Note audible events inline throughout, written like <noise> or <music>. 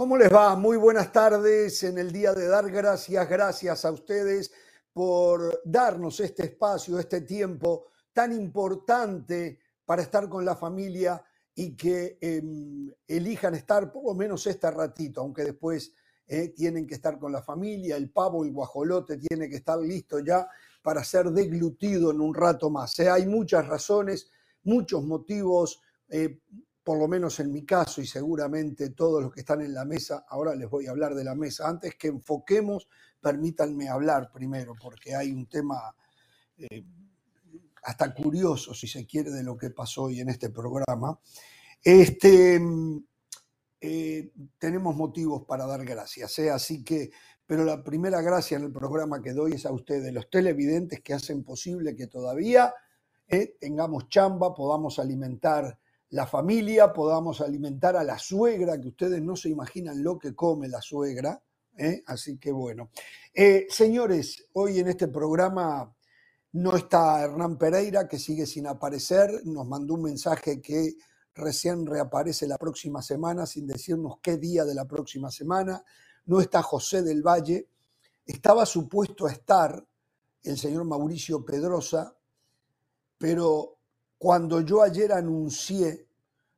¿Cómo les va? Muy buenas tardes en el día de dar gracias. Gracias a ustedes por darnos este espacio, este tiempo tan importante para estar con la familia y que em, elijan estar por lo menos este ratito, aunque después eh, tienen que estar con la familia, el pavo, el guajolote tiene que estar listo ya para ser deglutido en un rato más. ¿eh? Hay muchas razones, muchos motivos eh, por lo menos en mi caso y seguramente todos los que están en la mesa, ahora les voy a hablar de la mesa. Antes que enfoquemos, permítanme hablar primero, porque hay un tema eh, hasta curioso, si se quiere, de lo que pasó hoy en este programa. Este, eh, tenemos motivos para dar gracias, ¿eh? así que, pero la primera gracia en el programa que doy es a ustedes, los televidentes que hacen posible que todavía tengamos chamba, podamos alimentar la familia, podamos alimentar a la suegra, que ustedes no se imaginan lo que come la suegra. ¿eh? Así que bueno. Eh, señores, hoy en este programa no está Hernán Pereira, que sigue sin aparecer. Nos mandó un mensaje que recién reaparece la próxima semana, sin decirnos qué día de la próxima semana. No está José del Valle. Estaba supuesto a estar el señor Mauricio Pedrosa, pero cuando yo ayer anuncié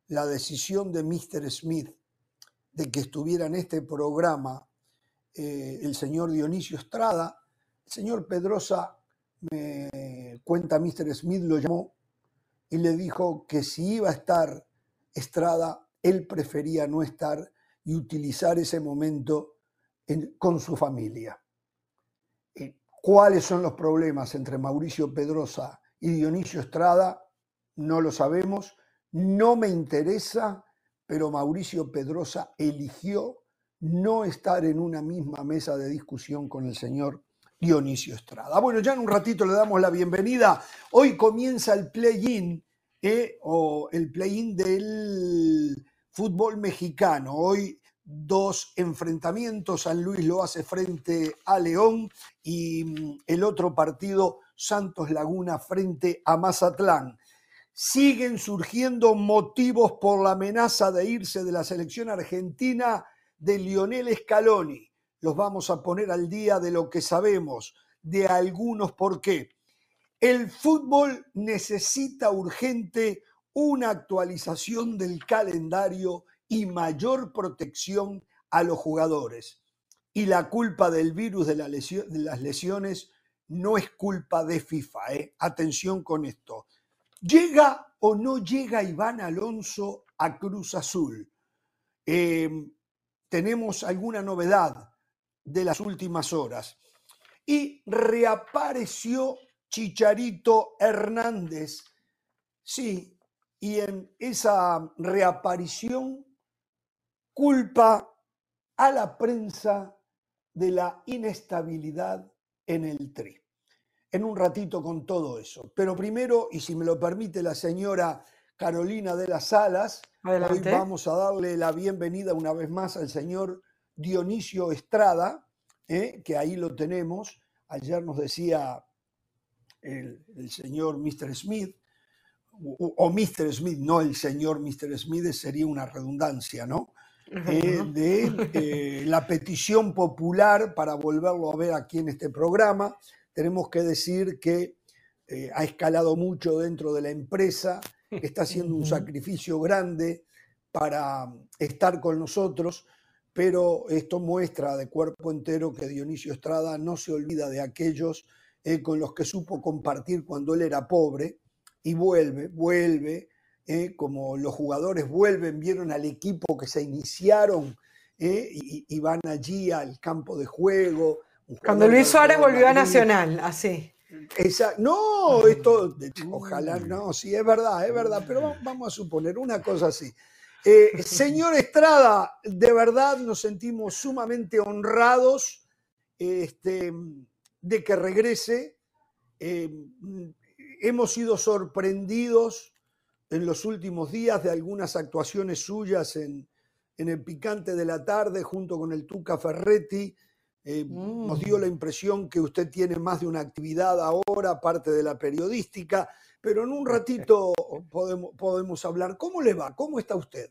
la decisión de Mr. Smith de que estuviera en este programa eh, el señor Dionisio Estrada, el señor Pedrosa, me cuenta Mr. Smith, lo llamó y le dijo que si iba a estar Estrada, él prefería no estar y utilizar ese momento con su familia. Eh, ¿Cuáles son los problemas entre Mauricio Pedrosa y Dionisio Estrada? No lo sabemos, no me interesa, pero Mauricio Pedrosa eligió no estar en una misma mesa de discusión con el señor Dionisio Estrada. Bueno, ya en un ratito le damos la bienvenida. Hoy comienza el play-in, eh, o el play-in del fútbol mexicano. Hoy dos enfrentamientos, San Luis lo hace frente a León y mm, el otro partido, Santos Laguna frente a Mazatlán siguen surgiendo motivos por la amenaza de irse de la selección argentina de Lionel Scaloni. Los vamos a poner al día de lo que sabemos, de algunos por qué. El fútbol necesita urgente una actualización del calendario y mayor protección a los jugadores. Y la culpa del virus de, las lesiones no es culpa de FIFA. ¿eh? Atención con esto ¿Llega o no llega Iván Alonso a Cruz Azul? Em, tenemos alguna novedad de las últimas horas. Y reapareció Chicharito Hernández. Sí, y en esa reaparición culpa a la prensa de la inestabilidad en el tri en un ratito con todo eso. Pero primero, y si me lo permite la señora Carolina de las Salas, hoy vamos a darle la bienvenida una vez más al señor Dionisio Estrada, ¿eh? que ahí lo tenemos. Ayer nos decía el, señor Mr. Smith, o, Mr. Smith, no el señor Mr. Smith, sería una redundancia, ¿no? Eh, de eh, la petición popular para volverlo a ver aquí en este programa tenemos que decir que eh, ha escalado mucho dentro de la empresa, está haciendo un sacrificio grande para estar con nosotros, pero esto muestra de cuerpo entero que Dionisio Estrada no se olvida de aquellos eh, con los que supo compartir cuando él era pobre y vuelve, vuelve, eh, como los jugadores vuelven, vieron al equipo que se iniciaron y van allí al campo de juego, cuando Luis Suárez volvió a Nacional, así. no, esto, ojalá, no, sí, es verdad, es verdad, pero vamos a suponer una cosa así. <laughs> Eh, señor Estrada, de verdad nos sentimos sumamente honrados este, de que regrese. Eh, hemos sido sorprendidos en los últimos días de algunas actuaciones suyas en, en el Picante de la Tarde junto con el Tuca Ferretti eh, nos dio la mm. impresión que usted tiene más de una actividad ahora, aparte de la periodística, pero en un ratito <laughs> podemos, podemos hablar. ¿Cómo le va? ¿Cómo está usted?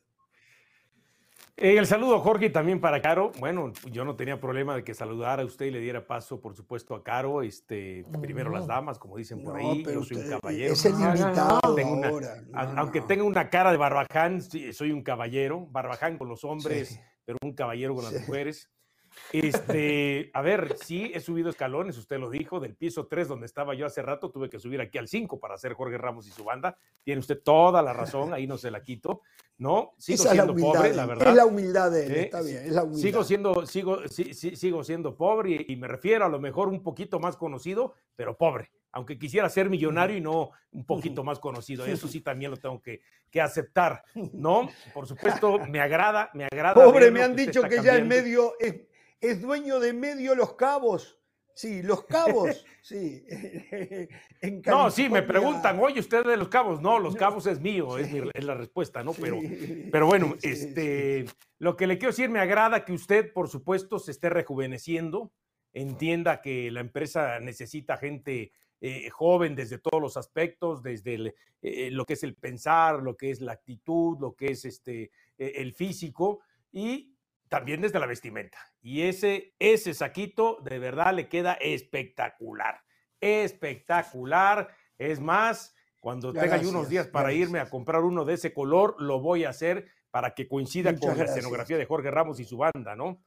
Eh, el saludo, Jorge, también para Caro. Bueno, yo no tenía problema de que saludara a usted y le diera paso, por supuesto, a Caro. Este, primero las damas, como dicen por ahí. Yo soy un caballero. Es el invitado aunque tenga una cara de barbaján, soy un caballero. Barbaján con los hombres, pero un caballero con las mujeres. Este, a ver, sí, he subido escalones, usted lo dijo, del piso 3 donde estaba yo hace rato, tuve que subir aquí al 5 para hacer Jorge Ramos y su banda. Tiene usted toda la razón, ahí no se la quito. No, sigo siendo pobre, la verdad. Es la humildad de él, está bien, es la humildad. Sigo siendo, sigo, sigo siendo pobre y, me refiero a lo mejor un poquito más conocido, pero pobre. Aunque quisiera ser millonario y no un poquito más conocido. Eso sí también lo tengo que, que aceptar, ¿no? Por supuesto, me agrada, me agrada. Pobre, me han dicho que ya en medio es dueño de medio Los Cabos. Sí, Los Cabos, <laughs> sí. <laughs> no, sí, me preguntan, oye, usted de Los Cabos. No, Los Cabos es mío, es, la respuesta, ¿no? Pero, pero bueno, <laughs> este, lo que le quiero decir, me agrada que usted, por supuesto, se esté rejuveneciendo, entienda que la empresa necesita gente eh, joven desde todos los aspectos, desde eh, lo que es el pensar, lo que es la actitud, lo que es este, eh, el físico, y también desde la vestimenta. Y ese, ese saquito de verdad le queda espectacular. Espectacular. Es más, cuando tenga unos días para irme a comprar uno de ese color, lo voy a hacer para que coincida con la escenografía de Jorge Ramos y su banda, ¿no?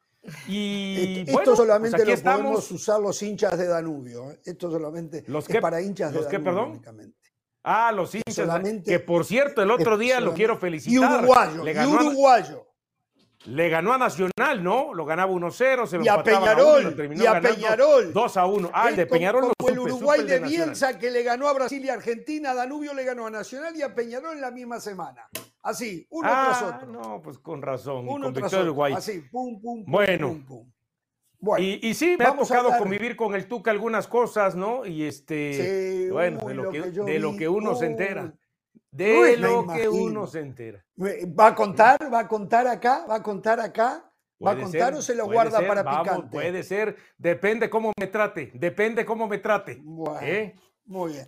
Y esto pues solamente lo podemos usar los hinchas de Danubio. ¿eh? Esto solamente ¿Los es para hinchas de ¿los Danubio. perdón? Únicamente. Ah, los hinchas. Que por cierto, el otro día lo quiero felicitar. Y uruguayo. y uruguayo. Le ganó a Nacional, ¿no? Lo ganaba 1-0, se lo y a Peñarol, a y a Peñarol. 2 a 1. Ah, el de Peñarol como el Uruguay de, Bielsa que le ganó a Brasil y Argentina, Danubio le ganó a Nacional y a Peñarol en la misma semana. Así, uno tras ah, otro. No, pues con razón. Uno con tras otro. Uruguay. Así, pum, pum, pum. Bueno. Pum, pum. Bueno, y, y, sí, me ha tocado convivir con el Tuca algunas cosas, ¿no? Y este, bueno, de lo, que, de lo que uno se entera. De lo que uno se entera. ¿Va a contar? ¿Va a contar acá? ¿Va a contar acá? ¿Va a contar o se lo guarda para picante? Puede ser, depende cómo me trate, depende cómo me trate. ¿eh? Muy bien.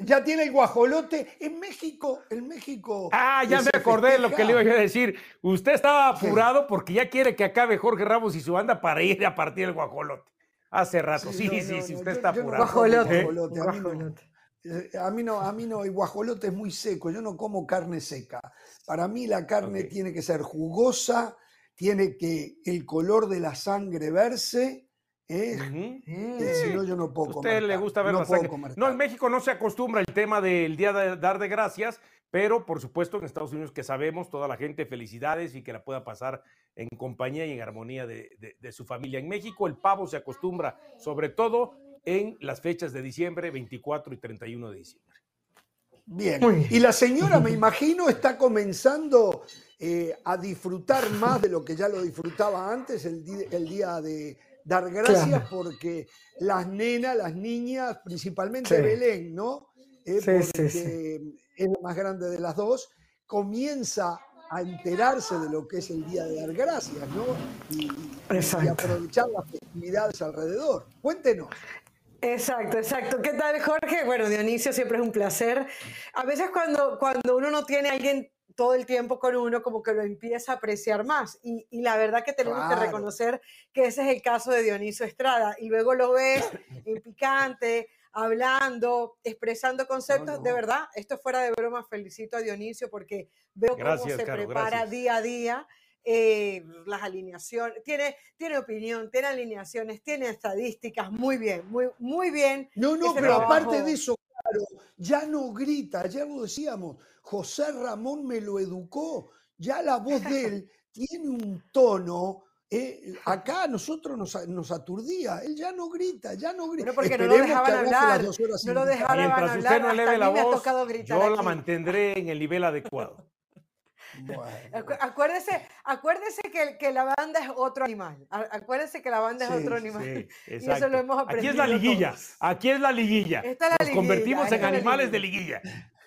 Ya tiene el guajolote. En México, en México. Ah, ya me acordé de lo que le iba a decir. Usted estaba apurado porque ya quiere que acabe Jorge Ramos y su banda para ir a partir el guajolote. Hace rato, sí, sí, sí, usted está apurado. guajolote. Eh, a mí no, a mí no, el guajolote es muy seco, yo no como carne seca. Para mí la carne tiene que ser jugosa, tiene que el color de la sangre verse. ¿eh? Si no, yo no puedo comer. ¿A usted le gusta ver la sangre? No, en México no se acostumbra el tema del Día de Dar de Gracias, pero por supuesto en Estados Unidos que sabemos, toda la gente, felicidades y que la pueda pasar en compañía y en armonía de, de su familia. En México el pavo se acostumbra sobre todo en las fechas de diciembre, 24 y 31 de diciembre. Bien, y la señora, me imagino, está comenzando eh, a disfrutar más de lo que ya lo disfrutaba antes, el, día de dar gracias, porque las nenas, las niñas, principalmente Belén, ¿no? Eh, porque es la más grande de las dos, comienza a enterarse de lo que es el día de dar gracias, ¿no? y aprovechar las festividades alrededor. Cuéntenos. Exacto, exacto. ¿Qué tal, Jorge? Bueno, Dionisio, siempre es un placer. A veces cuando, cuando uno no tiene a alguien todo el tiempo con uno, como que lo empieza a apreciar más. Y, la verdad que tenemos que reconocer que ese es el caso de Dionisio Estrada. Y luego lo ves en picante, hablando, expresando conceptos. De verdad, esto fuera de broma, felicito a Dionisio porque veo cómo se prepara día a día. Eh, las alineaciones, tiene, tiene opinión, tiene alineaciones, tiene estadísticas, muy bien, muy, muy bien. No, no, pero aparte de eso, claro, ya no grita, ya lo decíamos, José Ramón me lo educó, ya la voz de <laughs> él tiene un tono. Eh, acá a nosotros nos, aturdía, él ya no grita, ya no grita. porque no lo dejaban hablar, no lo dejaban Mientras hablar. usted no eleve la voz, yo la mantendré en el nivel adecuado. Acuérdese, acuérdese que, que, la banda es otro animal. Acuérdese que la banda es otro animal. y eso lo hemos aprendido. Aquí es la liguilla. Aquí es la liguilla. Nos convertimos en animales de liguilla.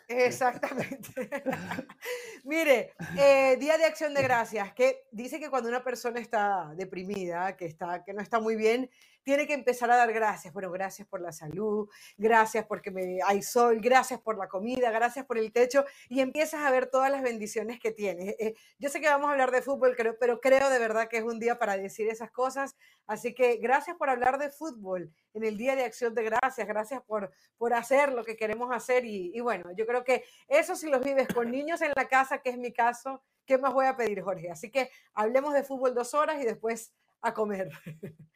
Exactamente. <laughs> Mire, eh, Día de Acción de Gracias, que dice que cuando una persona está deprimida, que, está, que no está muy bien, tiene que empezar a dar gracias. Bueno, gracias por la salud, gracias porque me, hay sol, gracias por la comida, gracias por el techo y empiezas a ver todas las bendiciones que tienes. Eh, yo sé que vamos a hablar de fútbol, pero creo de verdad que es un día para decir esas cosas. Así que gracias por hablar de fútbol en el Día de Acción de Gracias, gracias por, por hacer lo que queremos hacer y, y bueno, yo creo que eso si los vives con niños en la casa, que es mi caso, ¿qué más voy a pedir, Jorge? Así que hablemos de fútbol dos horas y después a comer. <laughs>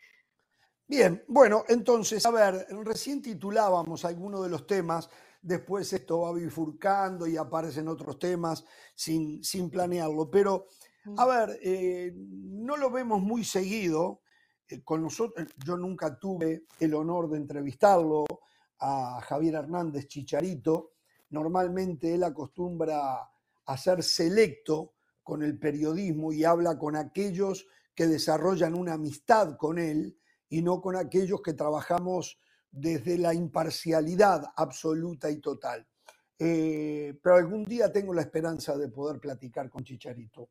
Bien, bueno, entonces, a ver, recién titulábamos algunos de los temas, después esto va bifurcando y aparecen otros temas sin, sin planearlo, pero, a ver, eh, no lo vemos muy seguido. Eh, con nosotros, yo nunca tuve el honor de entrevistarlo a Javier Hernández Chicharito. Normalmente él acostumbra a ser selecto con el periodismo y habla con aquellos que desarrollan una amistad con él y no con aquellos que trabajamos desde la imparcialidad absoluta y total. Eh, pero algún día tengo la esperanza de poder platicar con Chicharito,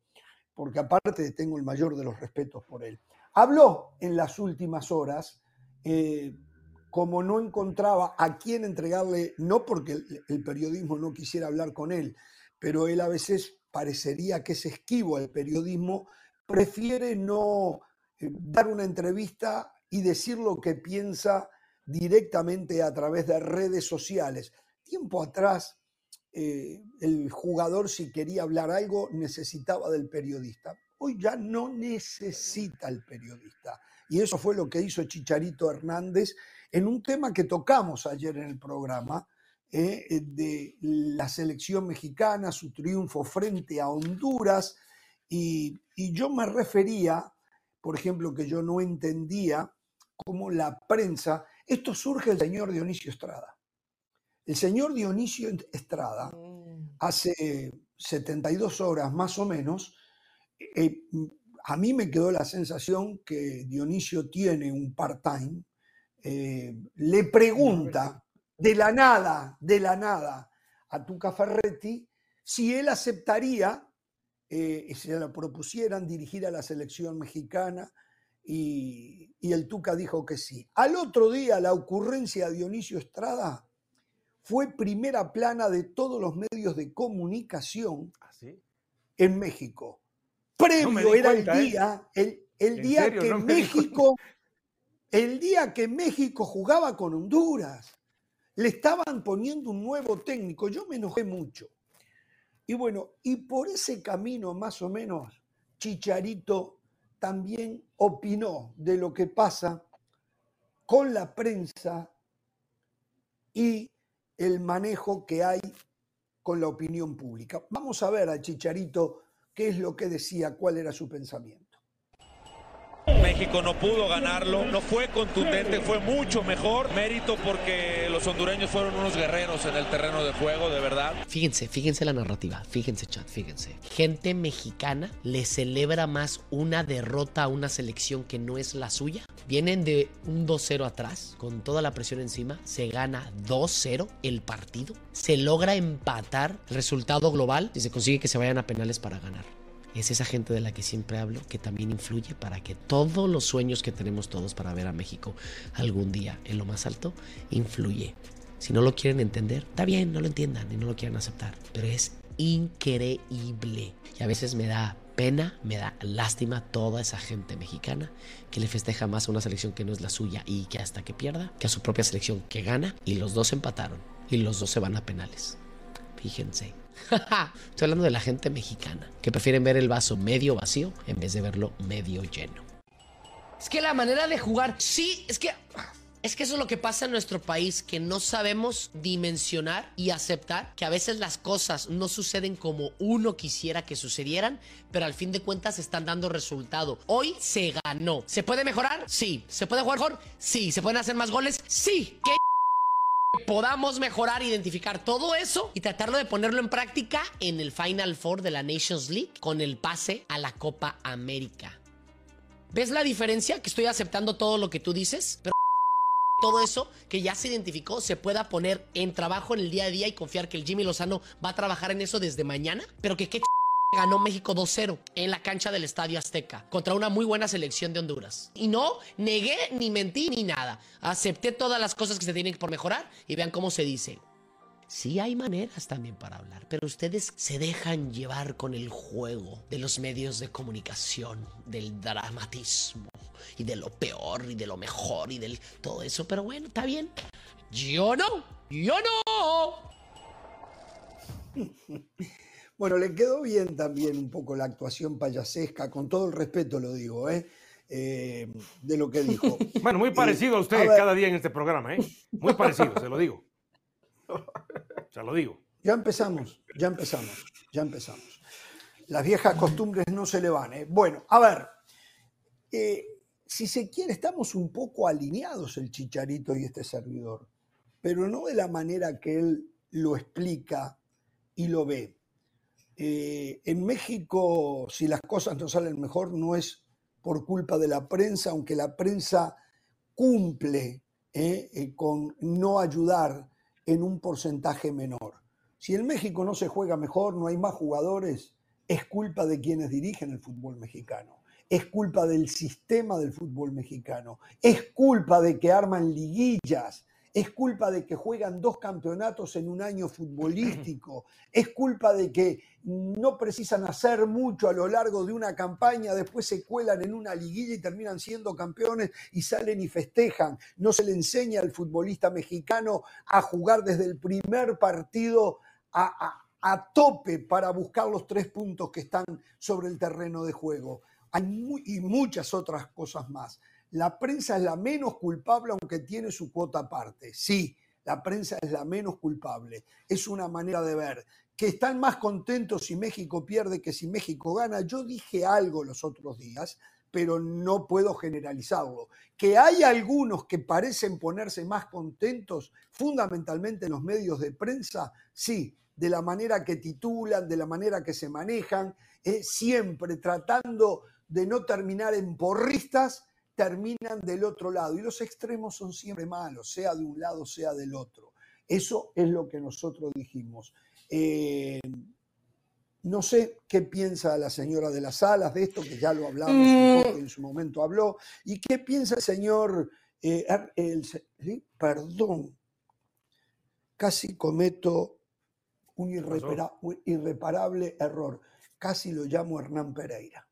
porque aparte tengo el mayor de los respetos por él. Habló en las últimas horas, eh, como no encontraba a quién entregarle, no porque el periodismo no quisiera hablar con él, pero él a veces parecería que es esquivo al periodismo prefiere no eh, dar una entrevista y decir lo que piensa directamente a través de redes sociales. Tiempo atrás, eh, el jugador si quería hablar algo necesitaba del periodista. Hoy ya no necesita el periodista. Y eso fue lo que hizo Chicharito Hernández en un tema que tocamos ayer en el programa, eh, de la selección mexicana, su triunfo frente a Honduras y, yo me refería, por ejemplo, que yo no entendía cómo la prensa, esto surge del señor Dionisio Estrada. El señor Dionisio Estrada, mm. hace 72 horas más o menos, eh, a mí me quedó la sensación que Dionisio tiene un part-time, eh, le pregunta de la nada, de la nada, a Tuca Ferretti si él aceptaría eh, se lo propusieran dirigir a la selección mexicana y, el Tuca dijo que sí. Al otro día la ocurrencia de Dionisio Estrada fue primera plana de todos los medios de comunicación ¿Ah, en México. Previo era el ¿eh? día, el, día que México, el día que México jugaba con Honduras. Le estaban poniendo un nuevo técnico. Yo me enojé mucho. Y bueno, y por ese camino más o menos, Chicharito también opinó de lo que pasa con la prensa y el manejo que hay con la opinión pública. Vamos a ver a Chicharito qué es lo que decía, cuál era su pensamiento. México no pudo ganarlo, no fue contundente, fue mucho mejor. Mérito porque los hondureños fueron unos guerreros en el terreno de juego, de verdad. Fíjense, fíjense la narrativa, fíjense chat, fíjense. Gente mexicana le celebra más una derrota a una selección que no es la suya. Vienen de un 2-0 atrás, con toda la presión encima, se gana 2-0 el partido, se logra empatar el resultado global y se consigue que se vayan a penales para ganar es esa gente de la que siempre hablo que también influye para que todos los sueños que tenemos todos para ver a México algún día en lo más alto, influye. Si no lo quieren entender, está bien, no lo entiendan y no lo quieren aceptar, pero es increíble. Y a veces me da pena, me da lástima toda esa gente mexicana que le festeja más a una selección que no es la suya y que hasta que pierda, que a su propia selección que gana y los dos empataron y los dos se van a penales. Fíjense. <laughs> Estoy hablando de la gente mexicana, que prefieren ver el vaso medio vacío en vez de verlo medio lleno. Es que la manera de jugar, sí, es que... Es que eso es lo que pasa en nuestro país, que no sabemos dimensionar y aceptar que a veces las cosas no suceden como uno quisiera que sucedieran, pero al fin de cuentas están dando resultado. Hoy se ganó. ¿Se puede mejorar? Sí. ¿Se puede jugar mejor? Sí. ¿Se pueden hacer más goles? Sí. ¿Qué podamos mejorar, identificar todo eso y tratarlo de ponerlo en práctica en el Final Four de la Nations League con el pase a la Copa América. ¿Ves la diferencia? Que estoy aceptando todo lo que tú dices, pero todo eso que ya se identificó se pueda poner en trabajo en el día a día y confiar que el Jimmy Lozano va a trabajar en eso desde mañana, pero que qué ganó México 2-0 en la cancha del Estadio Azteca contra una muy buena selección de Honduras. Y no negué, ni mentí, ni nada. Acepté todas las cosas que se tienen por mejorar y vean cómo se dice. Sí hay maneras también para hablar, pero ustedes se dejan llevar con el juego de los medios de comunicación, del dramatismo y de lo peor y de lo mejor y del todo eso. Pero bueno, está bien. Yo no, yo no. Bueno, le quedó bien también un poco la actuación payasesca, con todo el respeto lo digo, ¿eh? eh de lo que dijo. <laughs> Bueno, muy parecido a usted cada día en este programa, ¿eh? Muy parecido, se lo digo. Se lo digo. Ya empezamos, ya empezamos, ya empezamos. Las viejas costumbres no se le van. ¿eh? Bueno, a ver, eh, si se quiere, estamos un poco alineados el chicharito y este servidor, pero no de la manera que él lo explica y lo ve. Eh, en México, si las cosas no salen mejor, no es por culpa de la prensa, aunque la prensa cumple con no ayudar en un porcentaje menor. Si en México no se juega mejor, no hay más jugadores, es culpa de quienes dirigen el fútbol mexicano, es culpa del sistema del fútbol mexicano, es culpa de que arman liguillas, es culpa de que juegan dos campeonatos en un año futbolístico, <clears throat> es culpa de que no precisan hacer mucho a lo largo de una campaña, después se cuelan en una liguilla y terminan siendo campeones y salen y festejan. No se le enseña al futbolista mexicano a jugar desde el primer partido a, tope para buscar los tres puntos que están sobre el terreno de juego. Hay y muchas otras cosas más. La prensa es la menos culpable aunque tiene su cuota aparte. Sí, la prensa es la menos culpable. Es una manera de ver. Que están más contentos si México pierde que si México gana. Yo dije algo los otros días, pero no puedo generalizarlo. Que hay algunos que parecen ponerse más contentos, fundamentalmente en los medios de prensa, sí, de la manera que titulan, de la manera que se manejan, eh, siempre tratando de no terminar en porristas, terminan del otro lado. Y los extremos son siempre malos, sea de un lado, sea del otro. Eso es lo que nosotros dijimos. Eh, no sé qué piensa la señora de las alas de esto, que ya lo hablamos un poco, mm. en su momento habló, y qué piensa el señor, eh, perdón, casi cometo un irreparable error, casi lo llamo Hernán Pereira.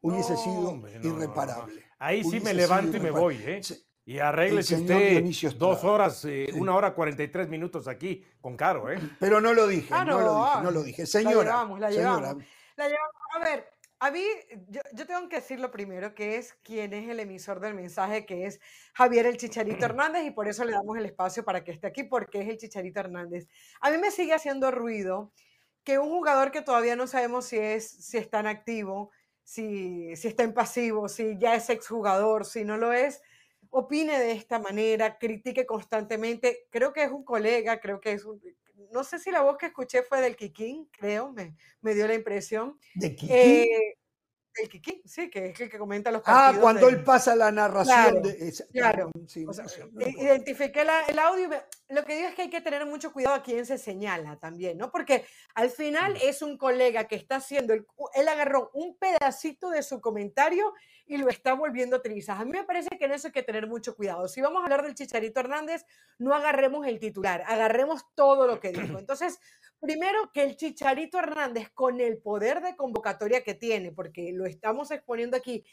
Hubiese sido irreparable. Ahí sí me levanto y me voy, ¿eh? Y arréglese usted dos horas, eh, una hora cuarenta y tres minutos aquí con Caro, ¿eh? Pero no lo dije, ah, no, lo dije, no lo dije. Señora, la llevamos, la llevamos. La llevamos. A ver, a mí, yo, yo, tengo que decir lo primero, que es quién es el emisor del mensaje, que es Javier el Chicharito Hernández, y por eso le damos el espacio para que esté aquí, porque es el Chicharito Hernández. A mí me sigue haciendo ruido que un jugador que todavía no sabemos si, es, si está en activo, si, si está en pasivo, si ya es exjugador, si no lo es, opine de esta manera, critique constantemente. Creo que es un colega, creo que es un... No sé si la voz que escuché fue del Kikín, creo, me, me dio la impresión. ¿De Kikín? Eh, el Kiki, sí, que es el que comenta los ah, partidos. Ah, cuando él pasa la narración. Claro, identifiqué el audio. Lo que digo es que hay que tener mucho cuidado a quién se señala también, ¿no? Porque al final mm. es un colega que está haciendo, el, él agarró un pedacito de su comentario y lo está volviendo trizas. A mí me parece que en eso hay que tener mucho cuidado. Si vamos a hablar del Chicharito Hernández, no agarremos el titular, agarremos todo lo que dijo. <clears throat> Entonces, primero que el Chicharito Hernández, con el poder de convocatoria que tiene, porque lo estamos exponiendo aquí,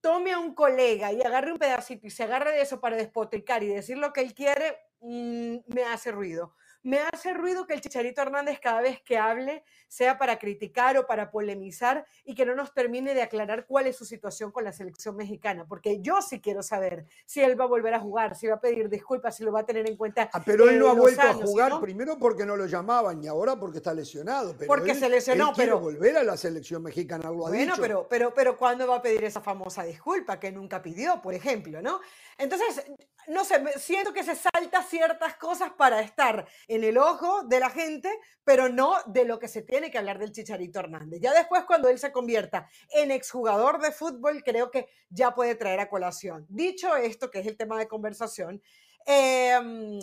tome a un colega y agarre un pedacito y se agarre de eso para despotricar y decir lo que él quiere, mm, me hace ruido. Me hace ruido que el Chicharito Hernández cada vez que hable sea para criticar o para polemizar y que no nos termine de aclarar cuál es su situación con la selección mexicana, porque yo sí quiero saber si él va a volver a jugar, si va a pedir disculpas, si lo va a tener en cuenta. Ah, pero él no ha vuelto a jugar primero porque no lo llamaban y ahora porque está lesionado. porque se lesionó, pero volver a la selección mexicana, lo ha bueno, pero pero pero ¿cuándo va a pedir esa famosa disculpa que nunca pidió, por ejemplo, no? Entonces, no sé, siento que se salta ciertas cosas para estar en el ojo de la gente, pero no de lo que se tiene que hablar del Chicharito Hernández. Ya después, cuando él se convierta en exjugador de fútbol, creo que ya puede traer a colación. Dicho esto, que es el tema de conversación, em,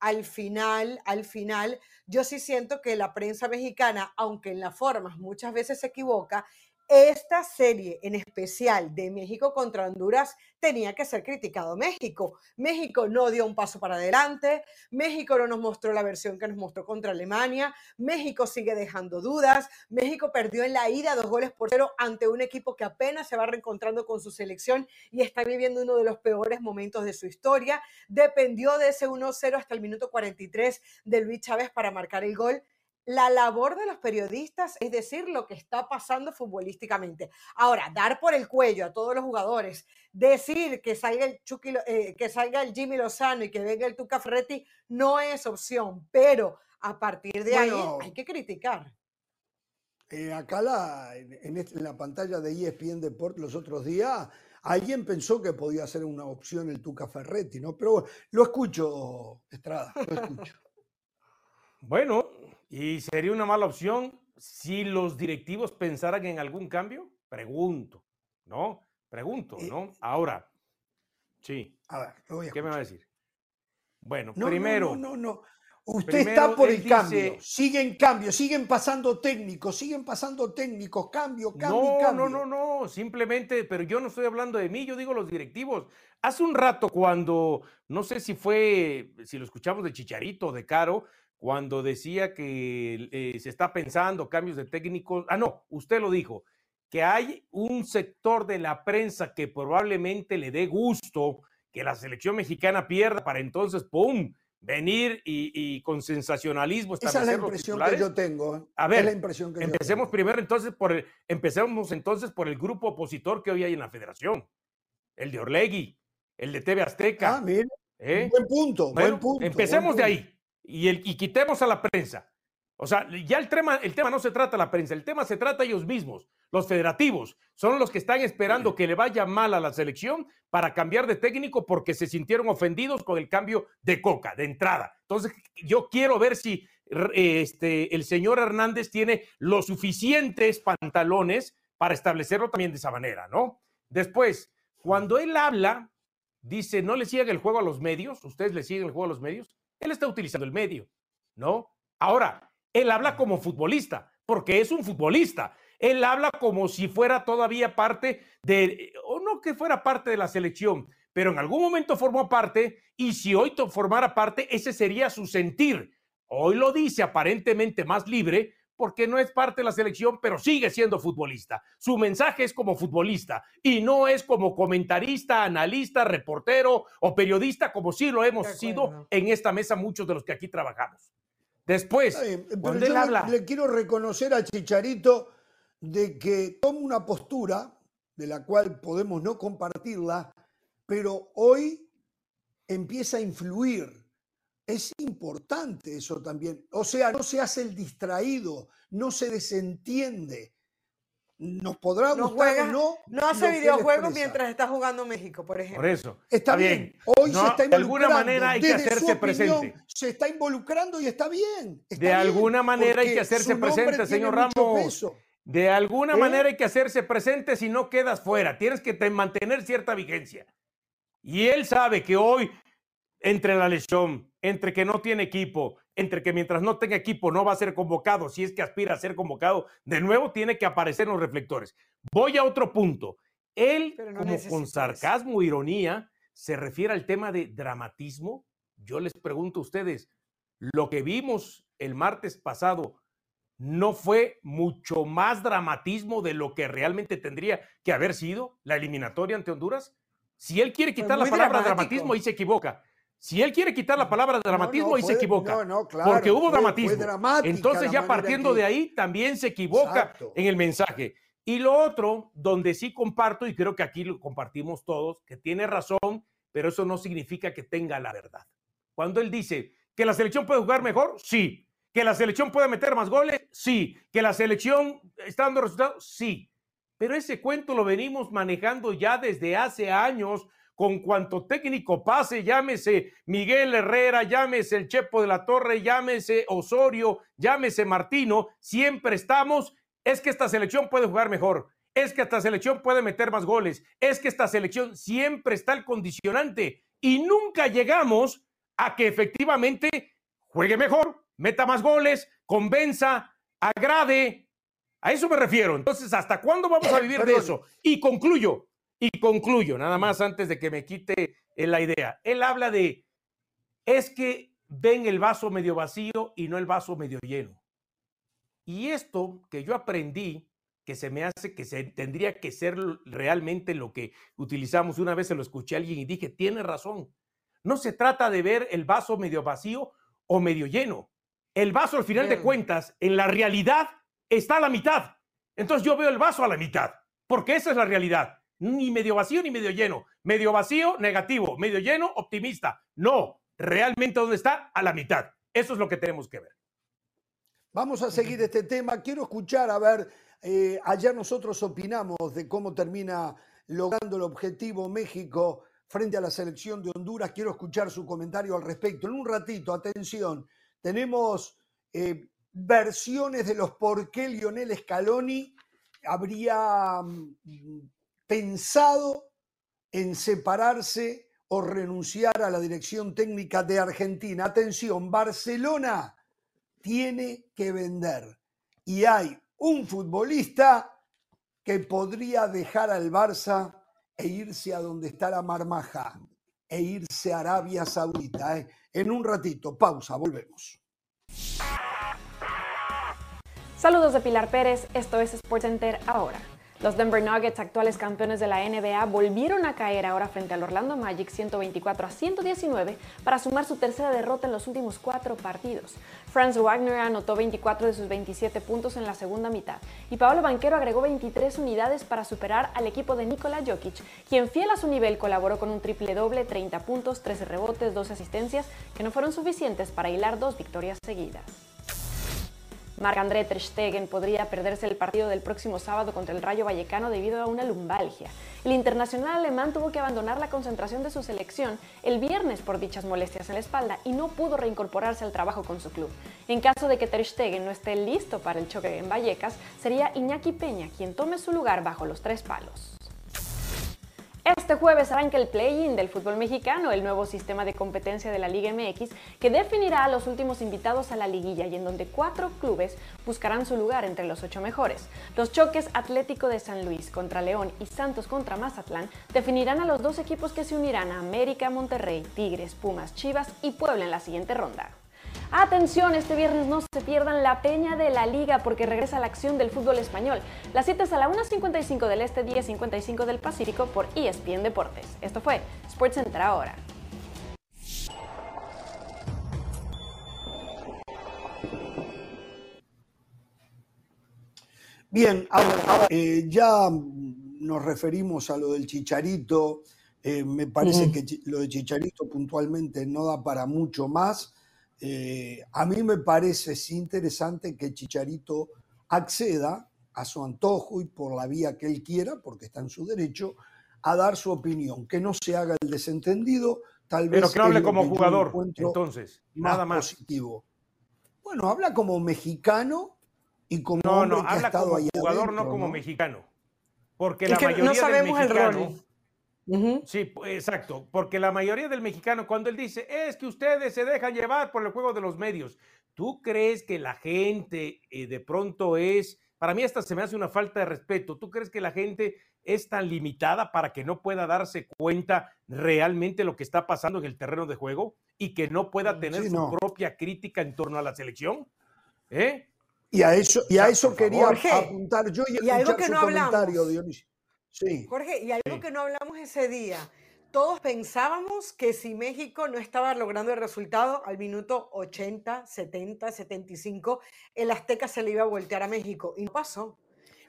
al final, al final, yo sí siento que la prensa mexicana, aunque en las formas muchas veces se equivoca, esta serie en especial de México contra Honduras tenía que ser criticado México. México no dio un paso para adelante, México no nos mostró la versión que nos mostró contra Alemania, México sigue dejando dudas, México perdió en la ida dos goles por cero ante un equipo que apenas se va reencontrando con su selección y está viviendo uno de los peores momentos de su historia. Dependió de ese 1-0 hasta el minuto 43 de Luis Chávez para marcar el gol la labor de los periodistas es decir lo que está pasando futbolísticamente. Ahora, dar por el cuello a todos los jugadores, decir que salga el, eh, que salga el Jimmy Lozano y que venga el Tuca Ferretti no es opción, pero a partir de ahí hay que criticar. Eh, acá la, en, la pantalla de ESPN Deport los otros días, alguien pensó que podía ser una opción el Tuca Ferretti, ¿no? Pero lo escucho, Estrada, lo escucho. <laughs> bueno, ¿Y sería una mala opción si los directivos pensaran en algún cambio? Pregunto, ¿no? Pregunto, eh, ¿no? Ahora, sí. A ver, ¿Qué me va a decir? Bueno, primero. No, no, no. Usted está por el cambio. Siguen cambio, siguen pasando técnicos, siguen pasando técnicos, cambio, cambio, no, No, no, no, simplemente, pero yo no estoy hablando de mí, yo digo los directivos. Hace un rato cuando, no sé si fue, si lo escuchamos de Chicharito, de Caro, cuando decía que eh, se está pensando cambios de técnicos. Ah, no, usted lo dijo, que hay un sector de la prensa que probablemente le dé gusto que la selección mexicana pierda para entonces, ¡pum!, venir y, con sensacionalismo Esa es la impresión que yo tengo. ¿eh? A ver, la impresión que empecemos primero entonces por el, empecemos entonces por el grupo opositor que hoy hay en la federación. El de Orlegui, el de TV Azteca. Ah, mire. ¿eh? Buen punto, buen punto. Empecemos de ahí y, el, y quitemos a la prensa. O sea, ya el tema, el tema no se trata la prensa, el tema se trata ellos mismos, los federativos. Son los que están esperando que le vaya mal a la selección para cambiar de técnico porque se sintieron ofendidos con el cambio de Coca, de entrada. Entonces, yo quiero ver si este, el señor Hernández tiene los suficientes pantalones para establecerlo también de esa manera, ¿no? Después, cuando él habla, dice, no le sigan el juego a los medios, ustedes le siguen el juego a los medios. Él está utilizando el medio, ¿no? Ahora, él habla como futbolista, porque es un futbolista. Él habla como si fuera todavía parte de, o no que fuera parte de la selección, pero en algún momento formó parte y si hoy formara parte, ese sería su sentir. Hoy lo dice aparentemente más libre, porque no es parte de la selección, pero sigue siendo futbolista. Su mensaje es como futbolista y no es como comentarista, analista, reportero o periodista, como sí lo hemos sido en esta mesa muchos de los que aquí trabajamos. Después, cuando él habla... le quiero reconocer a Chicharito de que toma una postura de la cual podemos no compartirla, pero hoy empieza a influir es importante eso también. O sea, no se hace el distraído, no se desentiende. Nos podrá no gustar o no. No hace videojuegos mientras está jugando México, por ejemplo. Por eso. Está, bien. Hoy se está involucrando. De alguna manera hay que hacerse presente. Se está involucrando y está bien. de alguna manera hay que hacerse presente, señor Ramos. De alguna ¿Eh? manera hay que hacerse presente si no quedas fuera. Tienes que mantener cierta vigencia. Y él sabe que hoy, entre la lesión, entre que no tiene equipo, entre que mientras no tenga equipo no va a ser convocado, si es que aspira a ser convocado, de nuevo tiene que aparecer en los reflectores. Voy a otro punto. Él, como con sarcasmo, ironía, se refiere al tema de dramatismo. Yo les pregunto a ustedes, lo que vimos el martes pasado no fue mucho más dramatismo de lo que realmente tendría que haber sido la eliminatoria ante Honduras. Si él quiere quitar la palabra dramatismo, ahí se equivoca. Si él quiere quitar la palabra dramatismo, ahí se equivoca. porque hubo dramatismo. Entonces, ya partiendo de ahí, también se equivoca en el mensaje. Y lo otro, donde sí comparto, y creo que aquí lo compartimos todos, que tiene razón, pero eso no significa que tenga la verdad. Cuando él dice que la selección puede jugar mejor, sí. Que la selección puede meter más goles, sí. Que la selección está dando resultados, sí. Pero ese cuento lo venimos manejando ya desde hace años con cuanto técnico pase, llámese Miguel Herrera, llámese el Chepo de la Torre, llámese Osorio, llámese Martino, siempre estamos, es que esta selección puede jugar mejor, es que esta selección puede meter más goles, es que esta selección siempre está el condicionante y nunca llegamos a que efectivamente juegue mejor, meta más goles, convenza, agrade. A eso me refiero. Entonces, ¿hasta cuándo vamos a vivir de eso? Y concluyo, y concluyo, nada más antes de que me quite la idea. Él habla de, es que ven el vaso medio vacío y no el vaso medio lleno. Y esto que yo aprendí, que se me hace que se tendría que ser realmente lo que utilizamos. Una vez se lo escuché a alguien y dije, tiene razón. No se trata de ver el vaso medio vacío o medio lleno. El vaso, al final de cuentas, en la realidad está a la mitad. Entonces yo veo el vaso a la mitad, porque esa es la realidad. Ni medio vacío ni medio lleno. Medio vacío, negativo. Medio lleno, optimista. No, realmente dónde está, a la mitad. Eso es lo que tenemos que ver. Vamos a seguir este tema. Quiero escuchar, a ver, eh, ayer nosotros opinamos de cómo termina logrando el objetivo México frente a la selección de Honduras. Quiero escuchar su comentario al respecto. En un ratito, atención, tenemos eh, versiones de los por qué Lionel Scaloni habría mm, pensado en separarse o renunciar a la dirección técnica de Argentina. Atención, Barcelona tiene que vender y hay un futbolista que podría dejar al Barça e irse a donde está la marmaja, e irse a Arabia Saudita. ¿eh? En un ratito, pausa, volvemos. Saludos de Pilar Pérez, esto es SportsCenter ahora. Los Denver Nuggets, actuales campeones de la NBA, volvieron a caer ahora frente al Orlando Magic 124 a 119 para sumar su tercera derrota en los últimos cuatro partidos. Franz Wagner anotó 24 de sus 27 puntos en la segunda mitad y Pablo Banquero agregó 23 unidades para superar al equipo de Nikola Jokic, quien fiel a su nivel colaboró con un triple doble, 30 puntos, 13 rebotes, 12 asistencias, que no fueron suficientes para hilar dos victorias seguidas. Marc-André Ter Stegen podría perderse el partido del próximo sábado contra el Rayo Vallecano debido a una lumbalgia. El internacional alemán tuvo que abandonar la concentración de su selección el viernes por dichas molestias en la espalda y no pudo reincorporarse al trabajo con su club. En caso de que Ter Stegen no esté listo para el choque en Vallecas, sería Iñaki Peña quien tome su lugar bajo los tres palos. Este jueves arranca el play-in del fútbol mexicano, el nuevo sistema de competencia de la Liga MX, que definirá a los últimos invitados a la liguilla y en donde cuatro clubes buscarán su lugar entre los ocho mejores. Los choques Atlético de San Luis contra León y Santos contra Mazatlán definirán a los dos equipos que se unirán a América, Monterrey, Tigres, Pumas, Chivas y Puebla en la siguiente ronda. Atención, este viernes no se pierdan la peña de la liga porque regresa la acción del fútbol español. Las 7 es a la 1.55 del Este, 10.55 del Pacífico por ESPN Deportes. Esto fue SportsCenter ahora. Bien, ahora, eh, ya nos referimos a lo del chicharito. Eh, me parece que lo de chicharito puntualmente no da para mucho más. Eh, a mí me parece interesante que Chicharito acceda a su antojo y por la vía que él quiera, porque está en su derecho, a dar su opinión, que no se haga el desentendido, tal vez. Pero que no hable como jugador, entonces, nada más. Positivo. Bueno, habla como mexicano y como no, no, habla como jugador, no como mexicano, porque la mayoría no sabemos el rol. Sí, exacto, porque la mayoría del mexicano cuando él dice, es que ustedes se dejan llevar por el juego de los medios, ¿tú crees que la gente eh, de pronto es, para mí esta se me hace una falta de respeto, ¿tú crees que la gente es tan limitada para que no pueda darse cuenta realmente lo que está pasando en el terreno de juego y que no pueda mm, tener su propia crítica en torno a la selección? ¿Eh? Y a eso, y a eso quería apuntar yo y, algo que no comentario, Dionisio. Jorge, y algo que no hablamos ese día. Todos pensábamos que si México no estaba logrando el resultado al minuto 80, 70, 75, el Azteca se le iba a voltear a México. Y no pasó.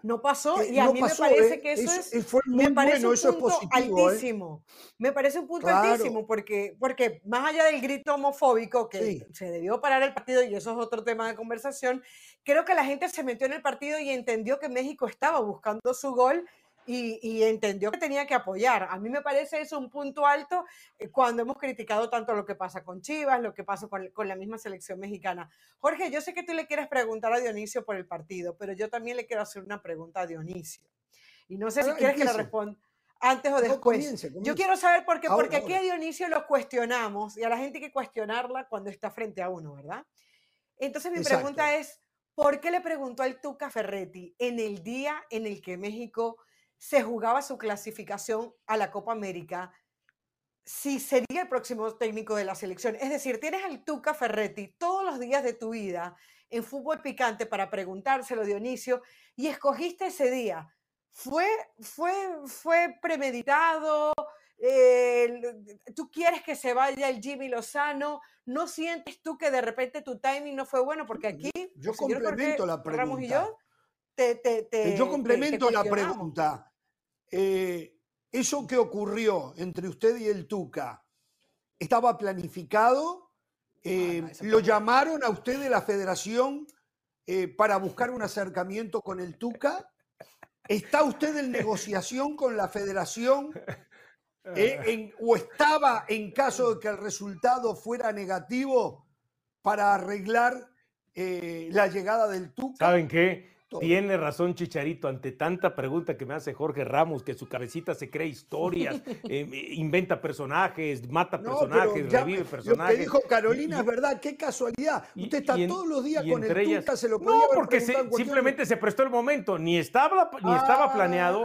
No pasó eh, y a mí me parece ¿eh? que eso, es, me parece un punto ¿eh? altísimo. Me parece un punto altísimo porque, porque más allá del grito homofóbico que se debió parar el partido y eso es otro tema de conversación, creo que la gente se metió en el partido y entendió que México estaba buscando su gol y, entendió que tenía que apoyar. A mí me parece eso un punto alto eh, cuando hemos criticado tanto lo que pasa con Chivas, lo que pasa con, con, la misma selección mexicana. Jorge, yo sé que tú le quieres preguntar a Dionisio por el partido, pero yo también le quiero hacer una pregunta a Dionisio. Y no sé si quieres que le responda. antes o después. Yo quiero saber por qué, porque aquí a Dionisio lo cuestionamos y a la gente hay que cuestionarla cuando está frente a uno, ¿verdad? Entonces mi pregunta es, ¿por qué le preguntó al Tuca Ferretti en el día en el que México se jugaba su clasificación a la Copa América si sería el próximo técnico de la selección? Es decir, tienes al Tuca Ferretti todos los días de tu vida en fútbol picante para preguntárselo, Dionisio, y escogiste ese día fue, fue, fue premeditado. Eh, tú quieres que se vaya el Jimmy Lozano, ¿no sientes tú que de repente tu timing no fue bueno? Porque aquí yo complemento la pregunta. yo, yo complemento la pregunta. Eso que ocurrió entre usted y el Tuca, ¿estaba planificado? Eh, ¿Lo llamaron a usted de la federación eh, para buscar un acercamiento con el Tuca? ¿Está usted en negociación con la federación? Eh, ¿O estaba en caso de que el resultado fuera negativo para arreglar eh, la llegada del Tuca? ¿Saben qué? Tiene razón Chicharito ante tanta pregunta que me hace Jorge Ramos, que su cabecita se cree historias, <laughs> eh, inventa personajes, mata personajes, revive personajes. Lo que dijo Carolina es verdad, qué casualidad. Usted está todos los días con el ellas, se lo podía No, porque simplemente se prestó el momento, ni estaba, ni estaba ah, planeado,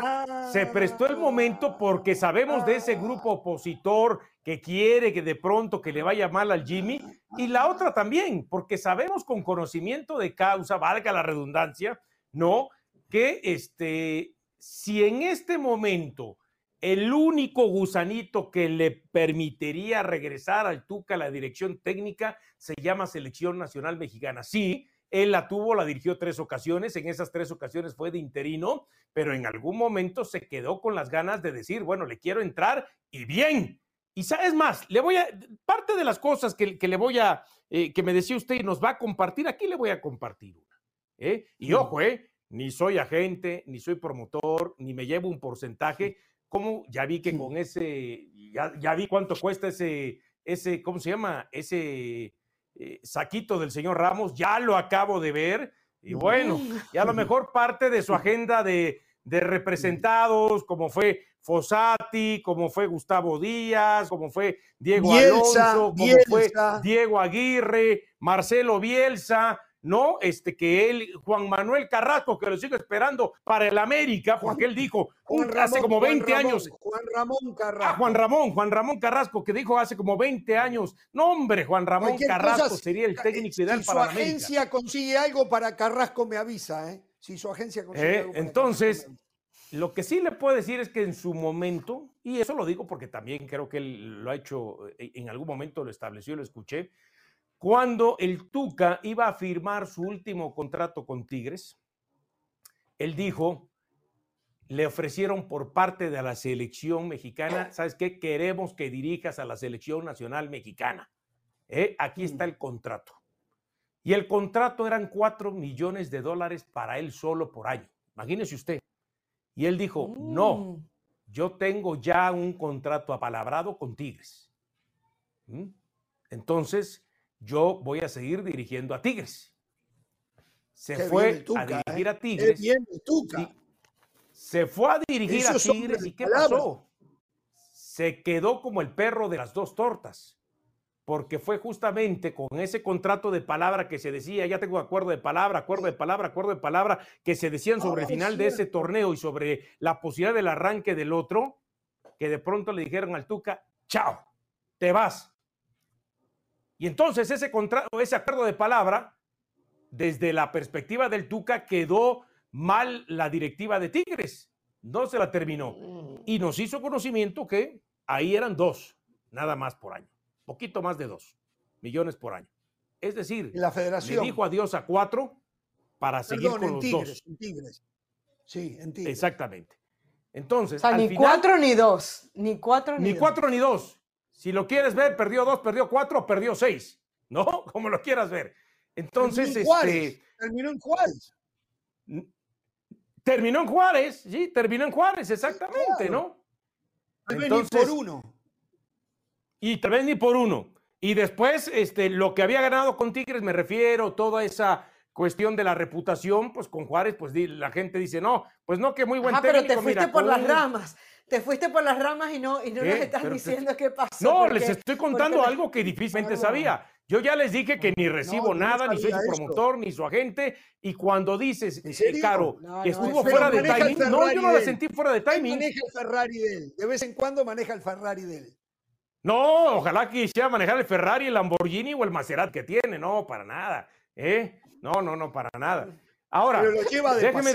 se prestó el momento porque sabemos de ese grupo opositor que quiere que de pronto que le vaya mal al Jimmy, y la otra también, porque sabemos con conocimiento de causa, valga la redundancia, ¿no? Que este, si en este momento el único gusanito que le permitiría regresar al Tuca a la dirección técnica se llama Selección Nacional Mexicana. Sí, él la tuvo, la dirigió tres ocasiones, en esas tres ocasiones fue de interino, pero en algún momento se quedó con las ganas de decir, bueno, le quiero entrar y bien. Y sabes más, le voy a, parte de las cosas que, le voy a, eh, que me decía usted y nos va a compartir, aquí le voy a compartir. ¿Eh? Y ojo, ¿eh? ni soy agente, ni soy promotor, ni me llevo un porcentaje. ¿Cómo? Ya vi que con ese, ya, vi cuánto cuesta ese, ese, ¿cómo se llama? Ese eh, saquito del señor Ramos, ya lo acabo de ver. Y bueno, y a lo mejor parte de su <laughs> agenda de, de representados, como fue Fossati, como fue Gustavo Díaz, como fue Diego Alonso, como fue Diego Aguirre, Marcelo Bielsa, ¿no? Este que él, Juan Manuel Carrasco, que lo sigue esperando para el América, porque él dijo hace como 20 años. Juan Ramón Carrasco. Ah, Juan Ramón, Juan Ramón Carrasco, que dijo hace como 20 años. No, hombre, Juan Ramón Carrasco sería el técnico ideal para América. Si su agencia consigue algo para Carrasco, me avisa, ¿eh? Si su agencia consigue eh, algo Entonces. Lo que sí le puedo decir es que en su momento, y eso lo digo porque también creo que él lo ha hecho, eh, en algún momento lo estableció, lo escuché, cuando el Tuca iba a firmar su último contrato con Tigres, él dijo, le ofrecieron por parte de la selección mexicana, <coughs> ¿sabes qué? Queremos que dirijas a la selección nacional mexicana. ¿Eh? Aquí está el contrato. Y el contrato eran cuatro millones de dólares para él solo por año. Imagínese usted. Y él dijo, no, mm. yo tengo ya un contrato apalabrado con Tigres. ¿Mm? Entonces, yo voy a seguir dirigiendo a Tigres. Se fue a ¿eh? dirigir a Tigres. se fue a dirigir a Tigres y ¿qué pasó? Se quedó como el perro de las dos tortas, porque fue justamente con ese contrato de palabra que se decía, ya tengo acuerdo de palabra, acuerdo de palabra, acuerdo de palabra, que se decían sobre el final de ese torneo y sobre la posibilidad del arranque del otro, que de pronto le dijeron al Tuca, chao, te vas, y entonces ese, contrato, ese acuerdo de palabra, desde la perspectiva del Tuca, quedó mal la directiva de Tigres. No se la terminó. Mm. Y nos hizo conocimiento que ahí eran dos, nada más por año. Poquito más de dos millones por año. Es decir, la federación? le dijo adiós a cuatro para seguir con los dos. En Tigres. Sí, en Tigres. Exactamente. Entonces, ni cuatro ni dos. Ni cuatro ni, ni cuatro ni dos. Si lo quieres ver, perdió dos, perdió cuatro, perdió seis, ¿no? <laughs> Como lo quieras ver. Entonces, terminó en este. Terminó en Juárez. Terminó en Juárez, sí, terminó en Juárez, exactamente, ¿no? Entonces, ni por uno. Y tal vez ni por uno. Y después, este, lo que había ganado con Tigres, me refiero, toda esa cuestión de la reputación, pues con Juárez, pues la gente dice, no, pues no, que muy buen Ajá, pero te fuiste por las ramas. Te fuiste por las ramas y no, y no nos estás diciendo qué pasó. No, les estoy contando algo que difícilmente sabía. Yo ya les dije que ni recibo nada, ni soy su promotor, ni su agente. Y cuando dices, eh, Caro, que estuvo fuera de timing, no, yo no la sentí fuera de timing. Maneja el Ferrari de él. De vez en cuando maneja el Ferrari de él. No, ojalá que sea manejar el Ferrari, el Lamborghini o el Maserati que tiene. No, para nada. ¿eh? No, no, no, para nada. Ahora, déjeme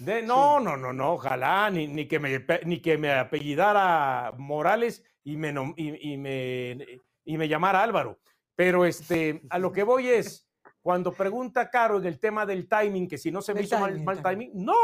no, no, no, no, ojalá, ni, ni, que me, ni que me apellidara Morales y me, y, y me y me llamara Álvaro. Pero este, a lo que voy es, cuando pregunta Caro en el tema del timing, que si no se me hizo mal, mal, timing, no,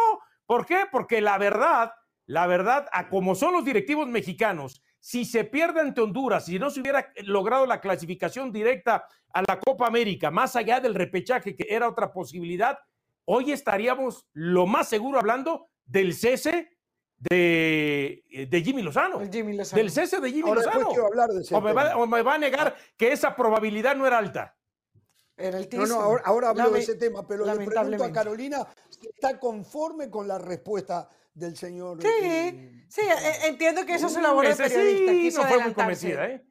¿por qué? Porque la verdad, la verdad, a como son los directivos mexicanos, si se pierde ante Honduras, si no se hubiera logrado la clasificación directa a la Copa América, más allá del repechaje, que era otra posibilidad, hoy estaríamos lo más seguro hablando del cese de, eh, de Jimmy, Lozano, Del cese de Jimmy Lozano. o, me va, o, me va, a negar que esa probabilidad no era alta. Era no, no, ahora, hablo de ese tema, pero le pregunto a Carolina si está conforme con la respuesta del señor. Sí, eh, sí, e, entiendo que eso es su labor de periodista. no fue muy convencida, ¿eh?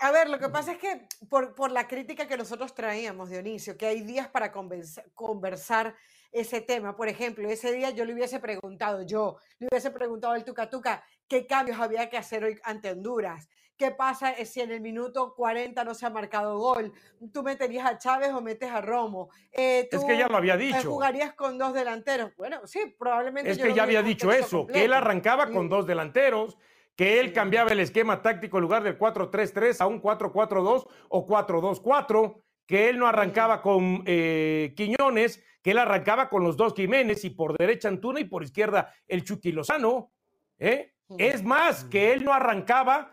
A ver, lo que pasa es que por, por, la crítica que nosotros traíamos, Dionisio, que hay días para conversar ese tema. Por ejemplo, ese día yo le hubiese preguntado, yo le hubiese preguntado al Tuca Tuca qué cambios había que hacer hoy ante Honduras. ¿Qué pasa si en el minuto 40 no se ha marcado gol? ¿Tú meterías a Chávez o metes a Romo? Eh, es que ya lo había dicho. ¿Jugarías con dos delanteros? Bueno, sí, probablemente. Es que ya había dicho eso, que él arrancaba con dos delanteros, que él cambiaba el esquema táctico en lugar del 4-3-3 a un 4-4-2 o 4-2-4, que él no arrancaba con eh, Quiñones, que él arrancaba con los dos Jiménez y por derecha Antuna y por izquierda el Chucky Lozano. ¿eh? Es más, que él no arrancaba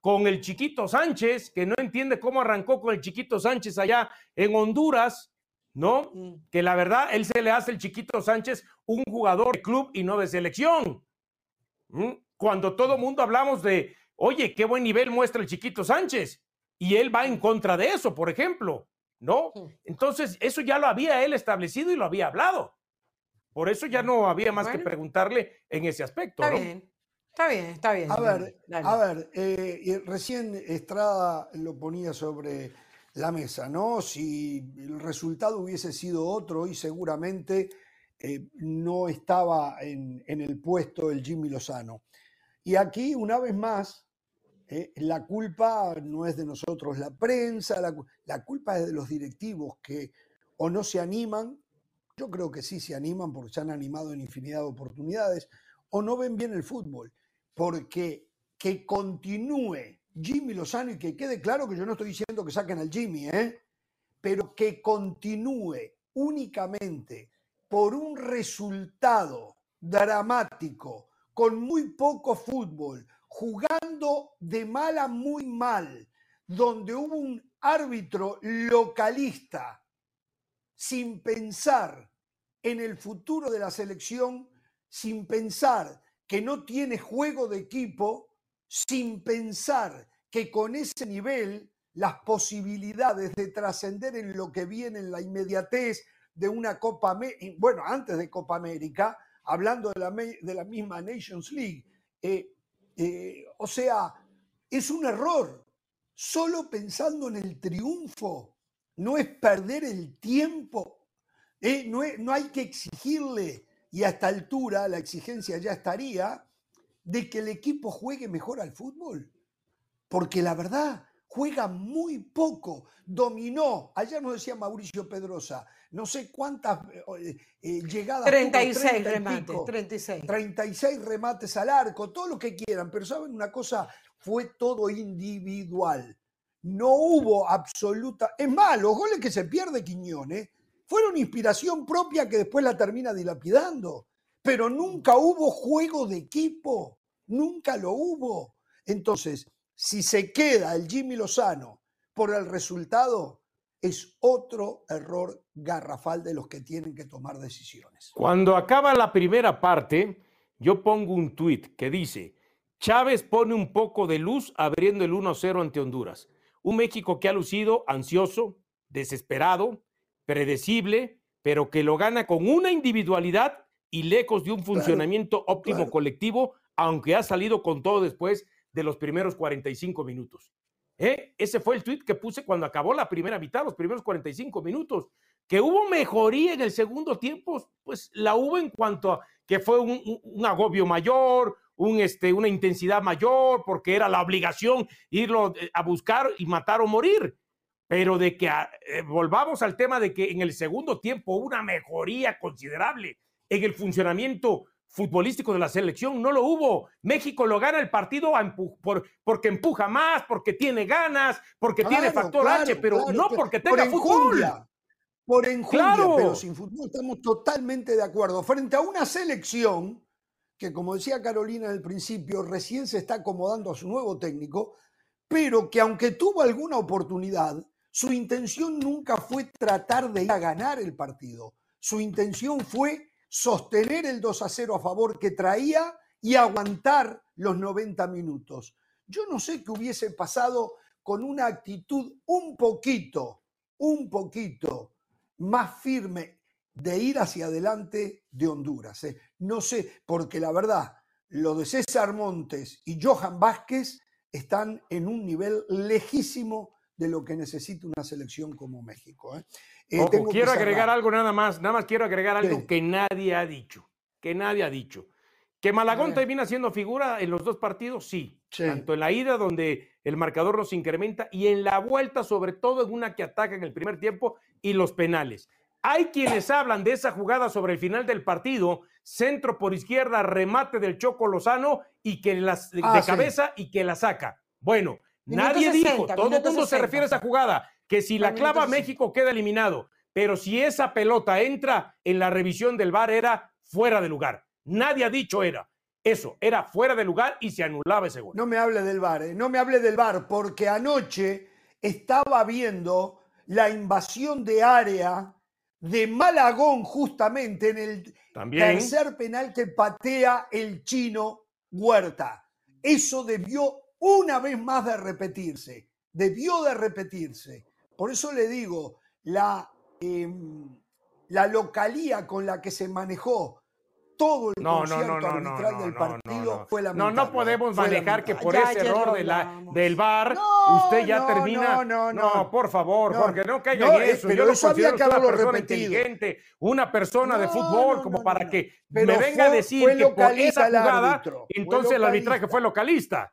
con el Chiquito Sánchez, que no entiende cómo arrancó con el Chiquito Sánchez allá en Honduras, ¿no? Que la verdad, él se le hace el Chiquito Sánchez un jugador de club y no de selección. Cuando todo mundo hablamos de, oye, qué buen nivel muestra el Chiquito Sánchez, y él va en contra de eso, por ejemplo. ¿no? Entonces, eso ya lo había él establecido y lo había hablado. Por eso ya no había más que preguntarle en ese aspecto. Está bien, está bien, está bien. A ver, a ver, eh, recién Estrada lo ponía sobre la mesa, ¿no? Si el resultado hubiese sido otro y seguramente eh, no estaba en, en el puesto el Jimmy Lozano. Y aquí, una vez más, eh, la culpa no es de nosotros, la prensa, la, culpa es de los directivos que o no se animan, yo creo que sí se animan porque se han animado en infinidad de oportunidades, o no ven bien el fútbol, porque que continúe Jimmy Lozano y que quede claro que yo no estoy diciendo que saquen al Jimmy, ¿eh? pero que continúe únicamente por un resultado dramático, con muy poco fútbol, jugando de mal a muy mal, donde hubo un árbitro localista sin pensar en el futuro de la selección, sin pensar que no tiene juego de equipo, sin pensar que con ese nivel las posibilidades de trascender en lo que viene en la inmediatez de una Copa, bueno, antes de Copa América, hablando de la, de la misma Nations League, eh, eh, o sea, es un error. Solo pensando en el triunfo, no es perder el tiempo. Eh, no, no hay que exigirle, y a esta altura la exigencia ya estaría, de que el equipo juegue mejor al fútbol. Porque la verdad, juega muy poco. Dominó, ayer nos decía Mauricio Pedrosa, no sé cuántas eh, eh, llegadas. 36 remates, 36. 36 remates al arco, todo lo que quieran, pero saben una cosa, fue todo individual. No hubo absoluta. Es más, los goles que se pierde Quiñones fueron inspiración propia que después la termina dilapidando. Pero nunca hubo juego de equipo, nunca lo hubo. Entonces, si se queda el Jimmy Lozano por el resultado, es otro error garrafal de los que tienen que tomar decisiones. Cuando acaba la primera parte, yo pongo un tuit que dice, Chávez pone un poco de luz abriendo el 1-0 ante Honduras. Un México que ha lucido ansioso, desesperado, predecible, pero que lo gana con una individualidad y lejos de un funcionamiento óptimo colectivo, aunque ha salido con todo después de los primeros 45 minutos. ¿Eh? Ese fue el tweet que puse cuando acabó la primera mitad, los primeros 45 minutos. Que hubo mejoría en el segundo tiempo, pues la hubo en cuanto a que fue un, agobio mayor, un, este, una intensidad mayor, porque era la obligación irlo eh, a buscar y matar o morir. Pero de que eh, volvamos al tema de que en el segundo tiempo hubo una mejoría considerable en el funcionamiento futbolístico de la selección, no lo hubo. México lo gana el partido por, porque empuja más, porque tiene ganas, porque tiene factor H, pero no porque tenga fútbol por enjundia, pero sin fútbol estamos totalmente de acuerdo. Frente a una selección que, como decía Carolina al principio, recién se está acomodando a su nuevo técnico, pero que aunque tuvo alguna oportunidad, su intención nunca fue tratar de ir a ganar el partido. Su intención fue sostener el 2 a 0 a favor que traía y aguantar los 90 minutos. Yo no sé qué hubiese pasado con una actitud un poquito, un poquito más firme de ir hacia adelante de Honduras. ¿eh? No sé, porque la verdad, lo de César Montes y Johan Vázquez están en un nivel lejísimo de lo que necesita una selección como México. ¿eh? Eh, quiero agregar algo nada más, nada más quiero agregar algo que nadie ha dicho, que nadie ha dicho. ¿Que Malagón termina siendo figura en los dos partidos? Sí. sí. Tanto en la ida, donde el marcador nos incrementa, y en la vuelta, sobre todo en una que ataca en el primer tiempo y los penales. Hay quienes hablan de esa jugada sobre el final del partido, centro por izquierda, remate del Choco Lozano y que las de, ah, cabeza y que la saca. Bueno, nadie dijo, todo el mundo se refiere a esa jugada, que si la clava México queda eliminado, pero si esa pelota entra en la revisión del VAR era fuera de lugar. Nadie ha dicho era. Eso, era fuera de lugar y se anulaba ese gol. No me hable del VAR, ¿eh? no me hable del VAR, porque anoche estaba viendo la invasión de área de Malagón justamente en el tercer penal que patea el chino Huerta. Eso debió una vez más de repetirse, debió de repetirse. Por eso le digo, la, em, la localía con la que se manejó todo el no, concierto no, no, arbitral del partido fue la No, no podemos manejar que por ese error de la, del VAR usted ya termina. No, no, por favor, Jorge, no caiga en eso. Yo lo considero que una persona inteligente, una persona de fútbol, como para que me venga a decir que por esa jugada, entonces el arbitraje fue localista.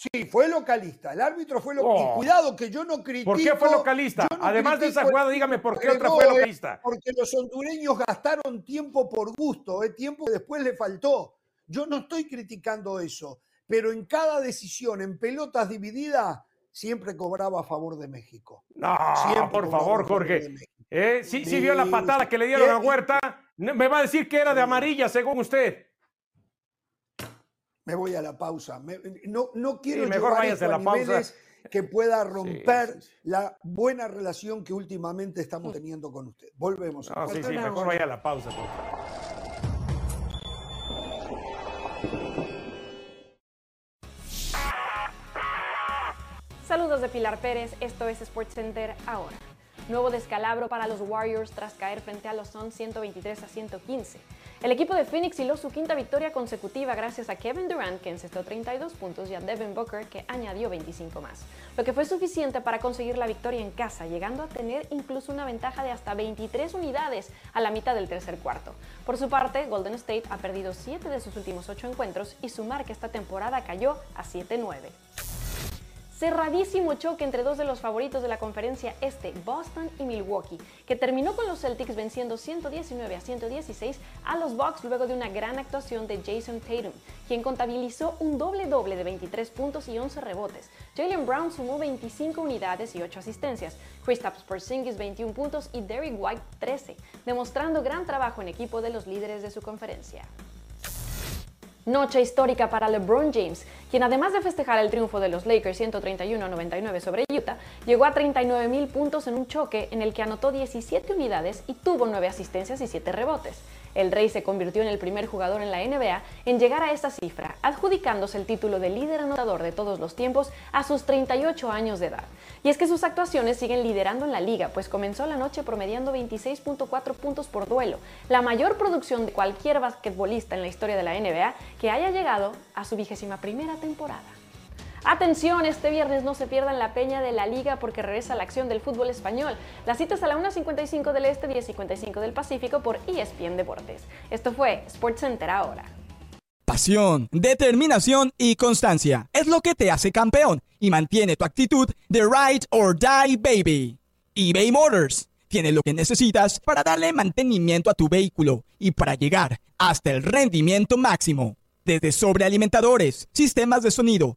Sí, fue localista. El árbitro fue localista. Oh. cuidado que yo no critico. ¿Por qué fue localista? Además de esa jugada, dígame por qué otra fue localista. Porque los hondureños gastaron tiempo por gusto, ¿eh? tiempo que después le faltó. Yo no estoy criticando eso, pero en cada decisión, en pelotas divididas, siempre cobraba a favor de México. No, por favor, Jorge. ¿Eh? ¿Sí, sí, vio la patada que le dieron a Huerta. Me va a decir que era de amarilla, según usted me voy a la pausa. no, no quiero mejor llevar a, la pausa. que pueda romper la buena relación que últimamente estamos teniendo con usted. Volvemos. No, sí, sí, mejor vaya a la pausa. Saludos de Pilar Pérez, esto es SportsCenter ahora. Nuevo descalabro para los Warriors tras caer frente a los Suns 123 a 115. El equipo de Phoenix hiló su quinta victoria consecutiva gracias a Kevin Durant, que encestó 32 puntos, y a Devin Booker, que añadió 25 más, lo que fue suficiente para conseguir la victoria en casa, llegando a tener incluso una ventaja de hasta 23 unidades a la mitad del tercer cuarto. Por su parte, Golden State ha perdido 7 de sus últimos 8 encuentros y su marca esta temporada cayó a 7-9 cerradísimo choque entre dos de los favoritos de la conferencia este, Boston y Milwaukee, que terminó con los Celtics venciendo 119 a 116 a los Bucks luego de una gran actuación de Jason Tatum, quien contabilizó un doble doble de 23 puntos y 11 rebotes. Jalen Brown sumó 25 unidades y 8 asistencias, Kristaps Porzingis 21 puntos y Derrick White 13, demostrando gran trabajo en equipo de los líderes de su conferencia. Noche histórica para LeBron James, quien además de festejar el triunfo de los Lakers 131-99 sobre Utah, llegó a 39 mil puntos en un choque en el que anotó 17 unidades y tuvo 9 asistencias y 7 rebotes. El Rey se convirtió en el primer jugador en la NBA en llegar a esta cifra, adjudicándose el título de líder anotador de todos los tiempos a sus 38 años de edad. Y es que sus actuaciones siguen liderando en la liga, pues comenzó la noche promediando 26.4 puntos por duelo, la mayor producción de cualquier basquetbolista en la historia de la NBA que haya llegado a su vigésima primera temporada. Atención, este viernes no se pierdan la peña de la liga porque regresa la acción del fútbol español. La cita es a la 1.55 del Este, 10.55 del Pacífico por ESPN Deportes. Esto fue SportsCenter ahora. Pasión, determinación y constancia es lo que te hace campeón y mantiene tu actitud de ride or die baby. eBay Motors tiene lo que necesitas para darle mantenimiento a tu vehículo y para llegar hasta el rendimiento máximo desde sobrealimentadores, sistemas de sonido,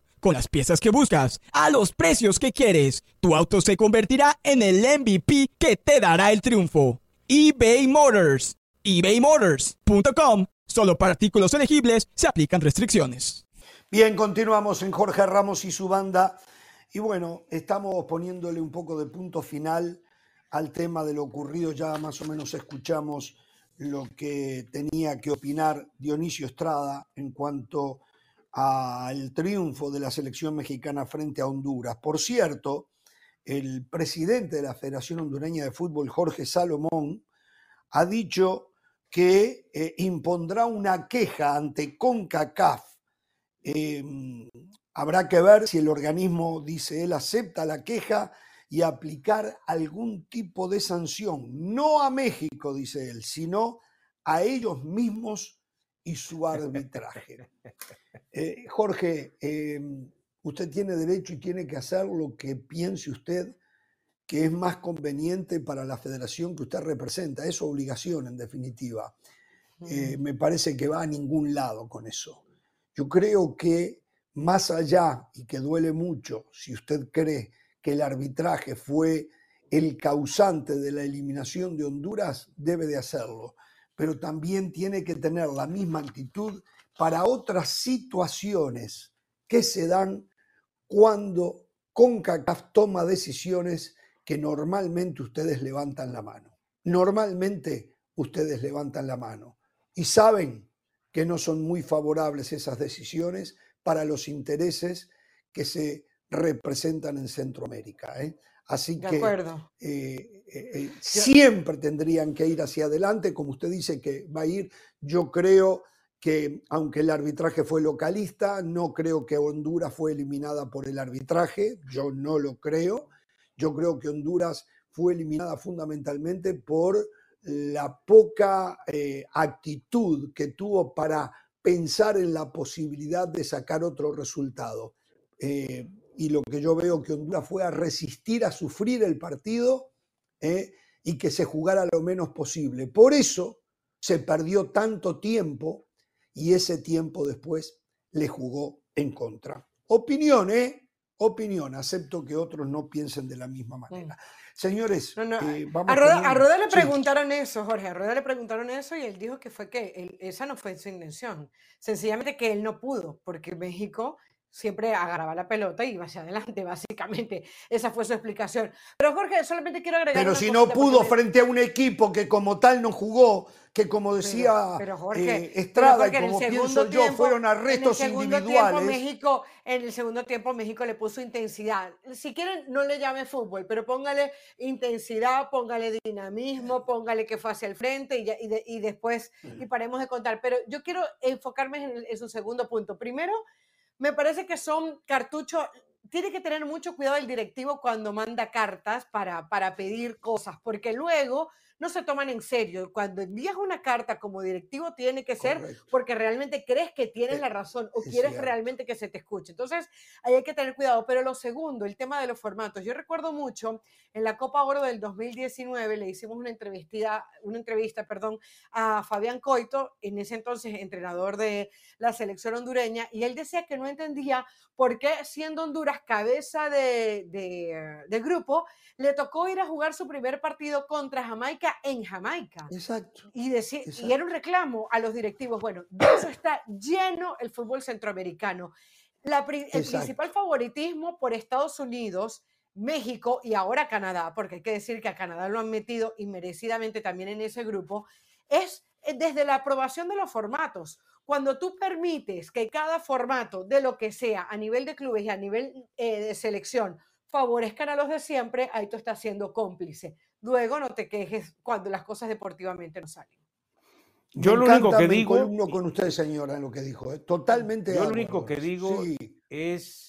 con las piezas que buscas, a los precios que quieres. Tu auto se convertirá en el MVP que te dará el triunfo. eBay Motors. ebaymotors.com. Solo para artículos elegibles se aplican restricciones. Bien, continuamos en Jorge Ramos y su banda. Y bueno, estamos poniéndole un poco de punto final al tema de lo ocurrido. Ya más o menos escuchamos lo que tenía que opinar Dionisio Estrada en cuanto al triunfo de la selección mexicana frente a Honduras. Por cierto, el presidente de la Federación Hondureña de Fútbol, Jorge Salomón, ha dicho que eh, impondrá una queja ante CONCACAF. Em, habrá que ver si el organismo, dice él, acepta la queja y aplicar algún tipo de sanción, no a México, dice él, sino a ellos mismos y su arbitraje. <laughs> Eh, Jorge, em, usted tiene derecho y tiene que hacer lo que piense usted que es más conveniente para la federación que usted representa. Es su obligación, en definitiva. Eh, me parece que va a ningún lado con eso. Yo creo que más allá, y que duele mucho, si usted cree que el arbitraje fue el causante de la eliminación de Honduras, debe de hacerlo pero también tiene que tener la misma actitud para otras situaciones que se dan cuando CONCACAF toma decisiones que normalmente ustedes levantan la mano. Normalmente ustedes levantan la mano y saben que no son muy favorables esas decisiones para los intereses que se representan en Centroamérica. ¿eh? Así que eh, eh, eh, siempre tendrían que ir hacia adelante, como usted dice que va a ir. Yo creo que, aunque el arbitraje fue localista, no creo que Honduras fue eliminada por el arbitraje, yo no lo creo. Yo creo que Honduras fue eliminada fundamentalmente por la poca actitud que tuvo para pensar en la posibilidad de sacar otro resultado y lo que yo veo que Honduras fue a resistir, a sufrir el partido ¿eh? y que se jugara lo menos posible. Por eso se perdió tanto tiempo y ese tiempo después le jugó en contra. Opinión, ¿eh? Opinión. Acepto que otros no piensen de la misma manera. Señores, eh, vamos a, Roda, le preguntaron eso, Jorge. A Roda le preguntaron eso y él dijo que fue que esa no fue su intención. Sencillamente que él no pudo, porque México siempre agarraba la pelota y iba hacia adelante, básicamente. <laughs> Esa fue su explicación. Pero Jorge, solamente quiero agregar... Pero si no pudo frente a un equipo que como tal no jugó, que como decía eh, Estrada y como pienso yo, fueron arrestos en el individuales. México, en el segundo tiempo México le puso intensidad. Si quieren, no le llame fútbol, pero póngale intensidad, póngale dinamismo, póngale que fue hacia el frente y, y, después, y paremos de contar. Pero yo quiero enfocarme en, en su segundo punto. Primero, me parece que son cartuchos, tiene que tener mucho cuidado el directivo cuando manda cartas para, para pedir cosas, porque luego no se toman en serio. Cuando envías una carta como directivo tiene que ser porque realmente crees que tienes eh, la razón o quieres realmente que se te escuche. Entonces, ahí hay que tener cuidado. Pero lo segundo, el tema de los formatos. Yo recuerdo mucho en la Copa Oro del 2019 le hicimos una entrevista, una entrevista, perdón, a Fabián Coito, en ese entonces entrenador de la selección hondureña, y él decía que no entendía por qué siendo Honduras cabeza de, de grupo, le tocó ir a jugar su primer partido contra Jamaica en Jamaica. Exacto. Y, decir, y era un reclamo a los directivos. Bueno, de eso está lleno el fútbol centroamericano. el principal favoritismo por Estados Unidos, México y ahora Canadá, porque hay que decir que a Canadá lo han metido inmerecidamente también en ese grupo, es eh, desde la aprobación de los formatos. Cuando tú permites que cada formato de lo que sea a nivel de clubes y a nivel eh, de selección favorezcan a los de siempre, ahí tú estás siendo cómplice. Luego no te quejes cuando las cosas deportivamente no salen. Yo lo único que digo. con usted, señora, en lo que dijo. ¿eh? Totalmente. Yo lo único que digo es.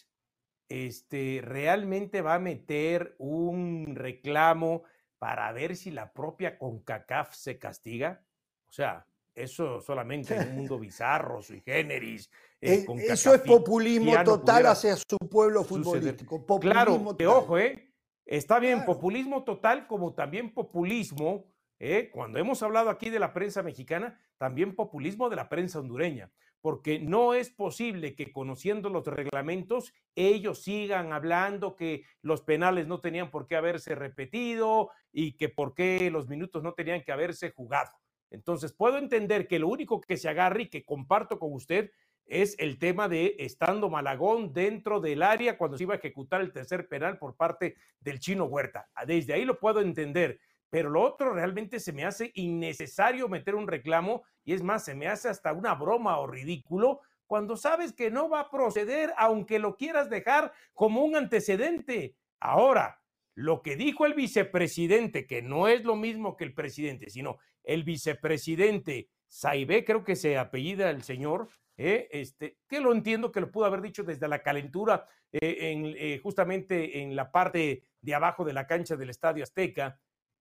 Este, realmente va a meter un reclamo para ver si la propia CONCACAF se castiga. O sea, eso solamente en un mundo <laughs> bizarro, sui generis. Eh, eso es populismo total hacia su pueblo futbolístico. claro, que ojo, ¿eh? Está bien, populismo total como también populismo, ¿eh? cuando hemos hablado aquí de la prensa mexicana, también populismo de la prensa hondureña, porque no es posible que conociendo los reglamentos ellos sigan hablando que los penales no tenían por qué haberse repetido y que por qué los minutos no tenían que haberse jugado. Entonces, puedo entender que lo único que se agarre y que comparto con usted es el tema de estando Malagón dentro del área cuando se iba a ejecutar el tercer penal por parte del chino Huerta. Ah, desde ahí lo puedo entender, pero lo otro realmente se me hace innecesario meter un reclamo y es más, se me hace hasta una broma o ridículo cuando sabes que no va a proceder aunque lo quieras dejar como un antecedente. Ahora, lo que dijo el vicepresidente, que no es lo mismo que el presidente, sino el vicepresidente Saibé, creo que se apellida el señor, ¿eh? este, que lo entiendo que lo pudo haber dicho desde la calentura, eh, en, eh, justamente en la parte de abajo de la cancha del Estadio Azteca,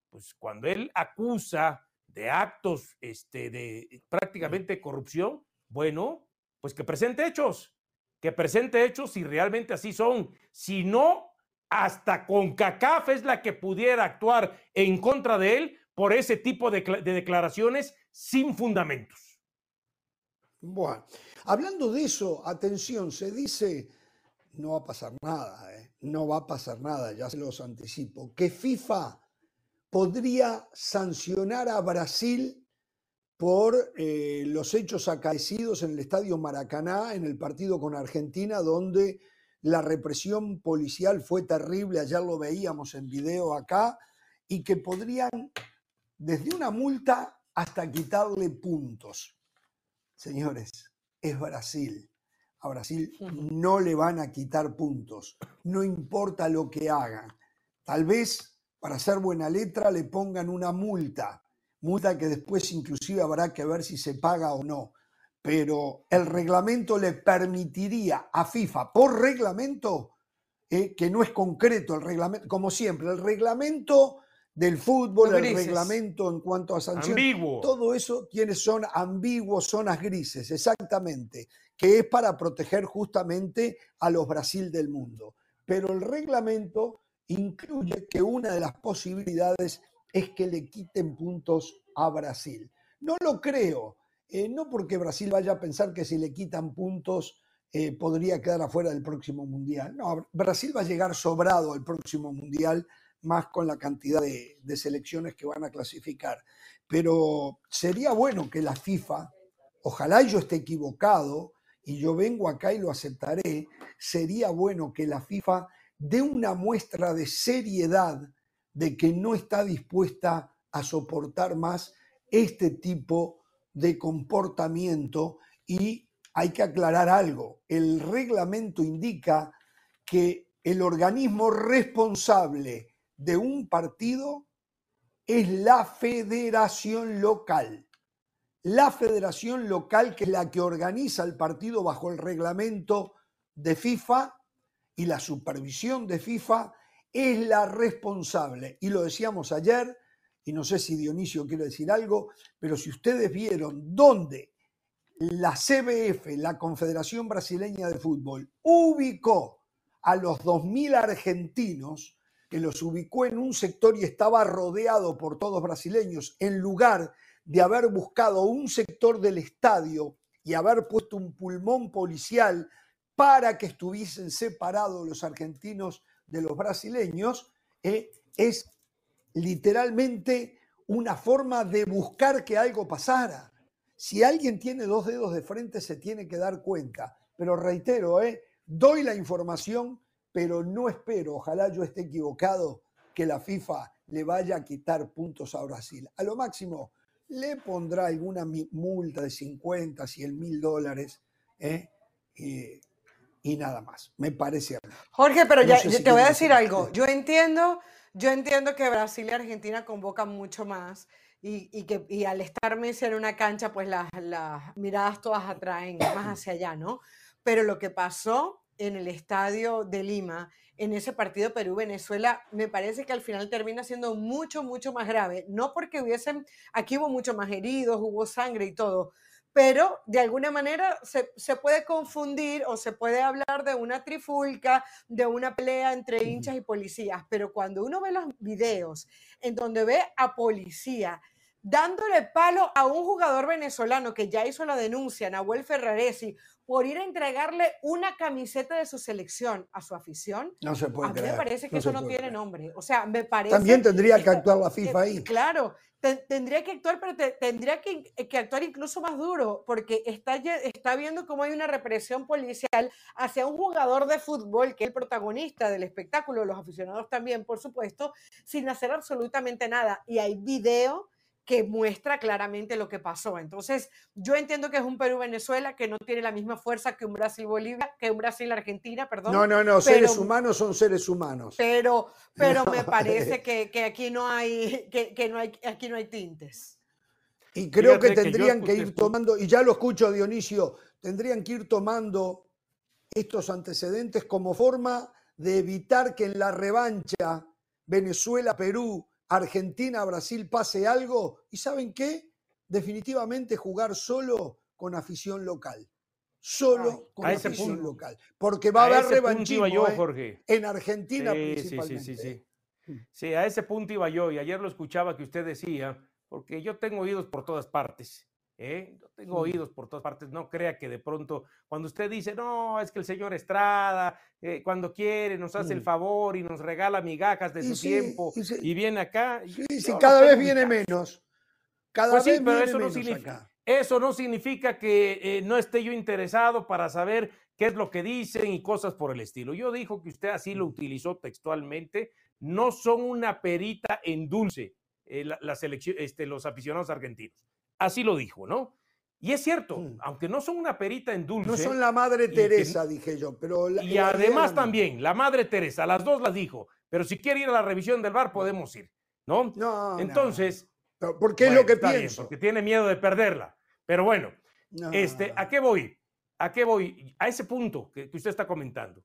pues cuando él acusa de actos este, de prácticamente corrupción, bueno, pues que presente hechos, que presente hechos si realmente así son. Si no, hasta con CACAF es la que pudiera actuar en contra de él por ese tipo de declaraciones sin fundamentos. Bueno, hablando de eso, atención, se dice, no va a pasar nada, ¿eh? no va a pasar nada, ya se los anticipo, que FIFA podría sancionar a Brasil por eh, los hechos acaecidos en el Estadio Maracaná, en el partido con Argentina, donde la represión policial fue terrible, ayer lo veíamos en video acá, y que podrían, desde una multa hasta quitarle puntos. Señores, es Brasil. A Brasil no le van a quitar puntos, no importa lo que hagan. Tal vez para hacer buena letra le pongan una multa, multa que después inclusive habrá que ver si se paga o no. Pero el reglamento le permitiría a FIFA, por reglamento, eh, que no es concreto el reglamento, como siempre, el reglamento del fútbol, el reglamento en cuanto a sanciones. Todo eso tiene, son ambiguos, zonas grises, exactamente, que es para proteger justamente a los Brasil del mundo. Pero el reglamento incluye que una de las posibilidades es que le quiten puntos a Brasil. No lo creo, eh, no porque Brasil vaya a pensar que si le quitan puntos eh, podría quedar afuera del próximo mundial. No, Brasil va a llegar sobrado al próximo mundial más con la cantidad de, selecciones que van a clasificar. Pero sería bueno que la FIFA, ojalá yo esté equivocado y yo vengo acá y lo aceptaré, sería bueno que la FIFA dé una muestra de seriedad de que no está dispuesta a soportar más este tipo de comportamiento y hay que aclarar algo. El reglamento indica que el organismo responsable de un partido es la federación local. La federación local, que es la que organiza el partido bajo el reglamento de FIFA y la supervisión de FIFA, es la responsable. Y lo decíamos ayer, y no sé si Dionisio quiere decir algo, pero si ustedes vieron dónde la CBF, la Confederación Brasileña de Fútbol, ubicó a los 2.000 argentinos, que los ubicó en un sector y estaba rodeado por todos brasileños, en lugar de haber buscado un sector del estadio y haber puesto un pulmón policial para que estuviesen separados los argentinos de los brasileños, eh, es literalmente una forma de buscar que algo pasara. Si alguien tiene dos dedos de frente se tiene que dar cuenta. Pero reitero, eh, doy la información, pero no espero, ojalá yo esté equivocado, que la FIFA le vaya a quitar puntos a Brasil. A lo máximo le pondrá alguna multa de 50, 100 mil dólares eh, y nada más. Me parece. Jorge, pero ya, te voy a decir algo. Yo entiendo yo entiendo que Brasil y Argentina convocan mucho más y, que y al estar Messi en una cancha, pues las, las miradas todas atraen más hacia allá, ¿no? Pero lo que pasó en el estadio de Lima, en ese partido Perú-Venezuela, me parece que al final termina siendo mucho, mucho más grave. No porque hubiesen, aquí hubo mucho más heridos, hubo sangre y todo, pero de alguna manera se, puede confundir o se puede hablar de una trifulca, de una pelea entre hinchas y policías, pero cuando uno ve los videos en donde ve a policía dándole palo a un jugador venezolano que ya hizo la denuncia, Nahuel Ferraresi, por ir a entregarle una camiseta de su selección a su afición. No se puede. A mí me parece que eso no tiene nombre. O sea, me parece. También tendría que actuar la FIFA ahí. Claro, tendría que actuar, pero tendría que, que, actuar incluso más duro, porque está, está viendo cómo hay una represión policial hacia un jugador de fútbol que es el protagonista del espectáculo, los aficionados también, por supuesto, sin hacer absolutamente nada. Y hay video que muestra claramente lo que pasó. Entonces, yo entiendo que es un Perú-Venezuela que no tiene la misma fuerza que un Brasil-Bolivia, que un Brasil-Argentina, perdón. No, no, no, seres humanos son seres humanos. Pero, pero me <laughs> parece que, aquí no hay, que, no hay, aquí no hay tintes. Y creo que tendrían que, ir tomando, y ya lo escucho Dionisio, tendrían que ir tomando estos antecedentes como forma de evitar que en la revancha Venezuela-Perú Argentina, Brasil pase algo y ¿saben qué? Definitivamente jugar solo con afición local. Solo con afición local. Porque va a, haber revanchismo yo, ¿eh? Jorge. en Argentina principalmente. Sí, sí, sí, sí. Sí, a ese punto iba yo y ayer lo escuchaba que usted decía, porque yo tengo oídos por todas partes. ¿Eh? Yo tengo oídos por todas partes, no crea que de pronto, cuando usted dice, no, es que el señor Estrada, eh, cuando quiere, nos hace el favor y nos regala migajas de su tiempo y, viene acá. Sí, cada vez viene menos. Cada pues vez pero eso no significa, Eso no significa que eh, no esté yo interesado para saber qué es lo que dicen y cosas por el estilo. Yo dijo que usted así lo utilizó textualmente, no son una perita en dulce la, selección, este, los aficionados argentinos. Así lo dijo, ¿no? Y es cierto, mm. aunque no son una perita en dulce. No son la Madre Teresa, dije yo, pero... y además también, la Madre Teresa, las dos las dijo, pero si quiere ir a la revisión del bar, podemos ir, ¿no? No. Entonces... ¿Por qué es lo que pienso. porque tiene miedo de perderla. Pero bueno, este, ¿a qué voy? ¿A qué voy? A ese punto que usted está comentando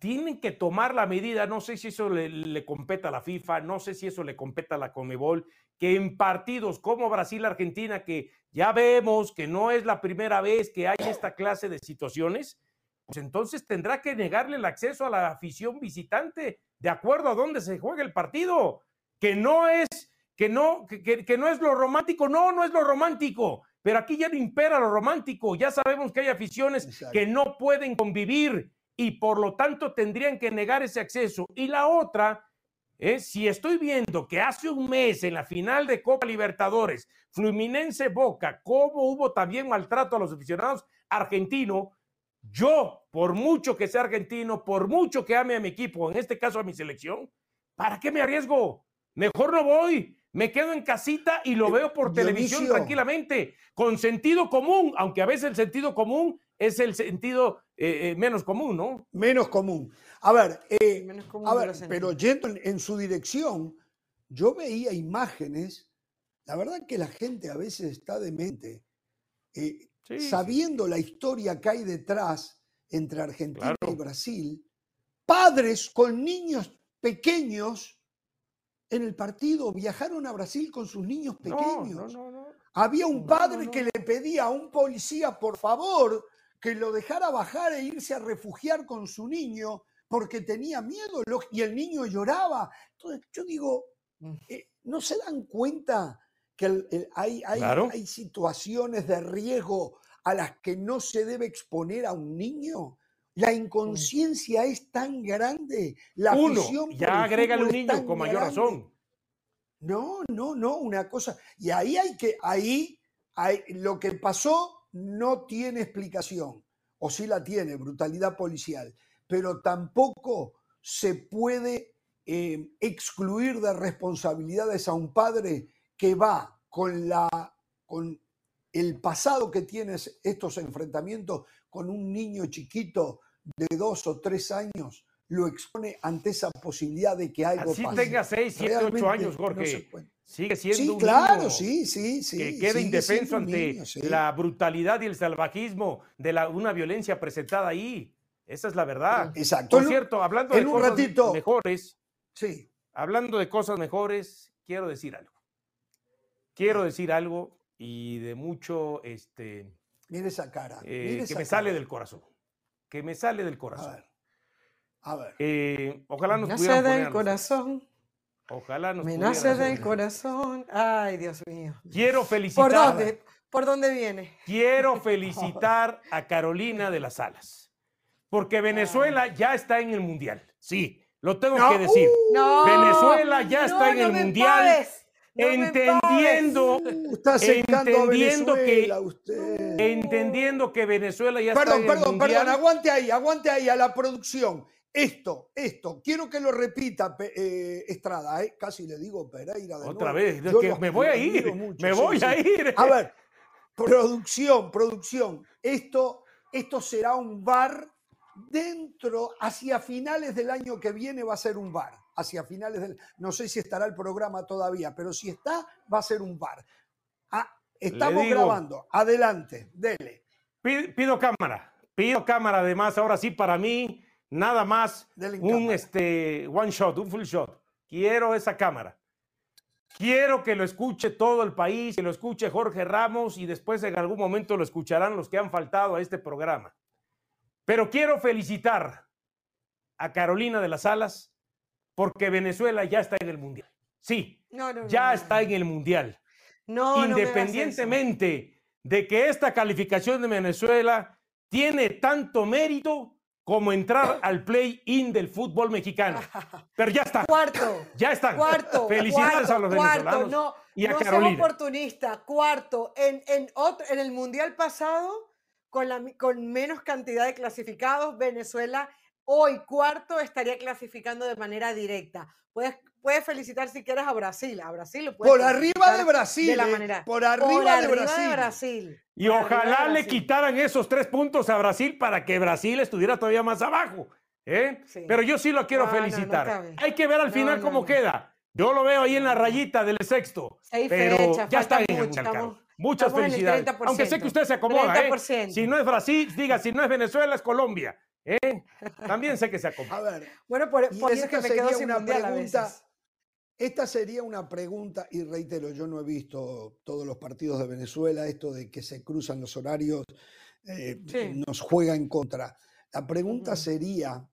tienen que tomar la medida, no sé si eso le, le, compete a la FIFA, no sé si eso le compete a la Comebol, que en partidos como Brasil-Argentina, que ya vemos que no es la primera vez que hay esta clase de situaciones, pues entonces tendrá que negarle el acceso a la afición visitante de acuerdo a dónde se juega el partido, que no es, que no, que, que no es lo romántico, no, no es lo romántico, pero aquí ya no impera lo romántico, ya sabemos que hay aficiones que no pueden convivir y por lo tanto tendrían que negar ese acceso. Y la otra es, si estoy viendo que hace un mes en la final de Copa Libertadores, Fluminense Boca, cómo hubo también maltrato a los aficionados argentinos, yo, por mucho que sea argentino, por mucho que ame a mi equipo, en este caso a mi selección, ¿para qué me arriesgo? Mejor no voy, me quedo en casita y lo eh, veo por televisión tranquilamente, con sentido común, aunque a veces el sentido común es el sentido eh, eh, menos común, ¿no? Menos común. A ver, eh, a ver pero yendo en, su dirección, yo veía imágenes, la verdad que la gente a veces está demente, sabiendo la historia que hay detrás entre Argentina y Brasil, padres con niños pequeños en el partido, viajaron a Brasil con sus niños pequeños. Había un padre que le pedía a un policía, por favor, que lo dejara bajar e irse a refugiar con su niño porque tenía miedo y el niño lloraba. Entonces, yo digo, mm. eh, ¿no se dan cuenta que hay, hay, situaciones de riesgo a las que no se debe exponer a un niño? La inconsciencia es tan grande. La Uno, ya agrega un niño con mayor razón. No, no, no, una cosa. Y ahí hay que, ahí hay, lo que pasó no tiene explicación. O sí la tiene, brutalidad policial pero tampoco se puede eh, excluir de responsabilidades a un padre que va con, la, con el pasado que tiene estos enfrentamientos con un niño chiquito de dos o tres años, lo expone ante esa posibilidad de que algo Así tenga seis, siete, ocho años, Jorge. sigue siendo sí, un claro, sí, sí, sí. Que quede indefenso ante la brutalidad y el salvajismo de la, una violencia presentada ahí. Esa es la verdad. Exacto. Por cierto, hablando de cosas mejores, sí. hablando de cosas mejores, quiero decir algo. Quiero decir algo y de mucho, este... Mire esa cara. Eh, que me sale del corazón. Que me sale del corazón. A ver. Eh, ojalá nos nace del corazón. Ojalá nos Me nace del corazón. Ay, Dios mío. Quiero felicitar. ¿Por dónde? ¿Por dónde viene? Quiero <laughs> felicitar a Carolina de las Alas porque Venezuela ya está en el Mundial. Sí, lo tengo que decir. Uh, Venezuela ya está en el Mundial. entendiendo, entendiendo que entendiendo que Venezuela ya está en el Mundial. Perdón, perdón, perdón, aguante ahí, aguante ahí a la producción. Esto, esto, quiero que lo repita eh, Estrada, eh. casi le digo Pereira de Otra vez, que me voy a ir, me voy a ir. A ver, producción, producción, esto, esto será un bar dentro, hacia finales del año que viene va a ser un bar. Hacia finales del, no sé si estará el programa todavía, pero si está, va a ser un bar. Ah, estamos grabando. Adelante, dele. Pido, cámara, pido cámara. Además, ahora sí, para mí, nada más un este, one shot, un full shot. Quiero esa cámara. Quiero que lo escuche todo el país, que lo escuche Jorge Ramos y después en algún momento lo escucharán los que han faltado a este programa. Pero quiero felicitar a Carolina de las Alas porque Venezuela ya está en el Mundial. Sí, ya está en el Mundial. Independientemente de que esta calificación de Venezuela tiene tanto mérito como entrar al play-in del fútbol mexicano. <laughs> Pero ya está. Cuarto. Ya están. Cuarto. Felicidades a los cuarto, venezolanos no, y a no Carolina. oportunista. Cuarto. En, en, otro, en el Mundial pasado con, la, con menos cantidad de clasificados, Venezuela hoy cuarto estaría clasificando de manera directa. Puedes, puedes felicitar si quieres a Brasil. A Brasil lo Por arriba de Brasil. De la eh, manera. Por arriba, de, Brasil. Y ojalá le quitaran esos tres puntos a Brasil para que Brasil estuviera todavía más abajo. ¿eh? Pero yo sí lo quiero felicitar. Hay que ver al final cómo queda. Yo lo veo ahí en la rayita del sexto. pero ya está en el Muchas felicidades. Aunque sé que usted se acomoda. ¿eh? Si no es Brasil, diga, si no es Venezuela, es Colombia. ¿eh? También sé que se acomoda. A ver. Bueno, por, eso que me quedo sin una pregunta. Esta sería una pregunta, y reitero, yo no he visto todos los partidos de Venezuela, esto de que se cruzan los horarios eh, nos juega en contra. La pregunta sería,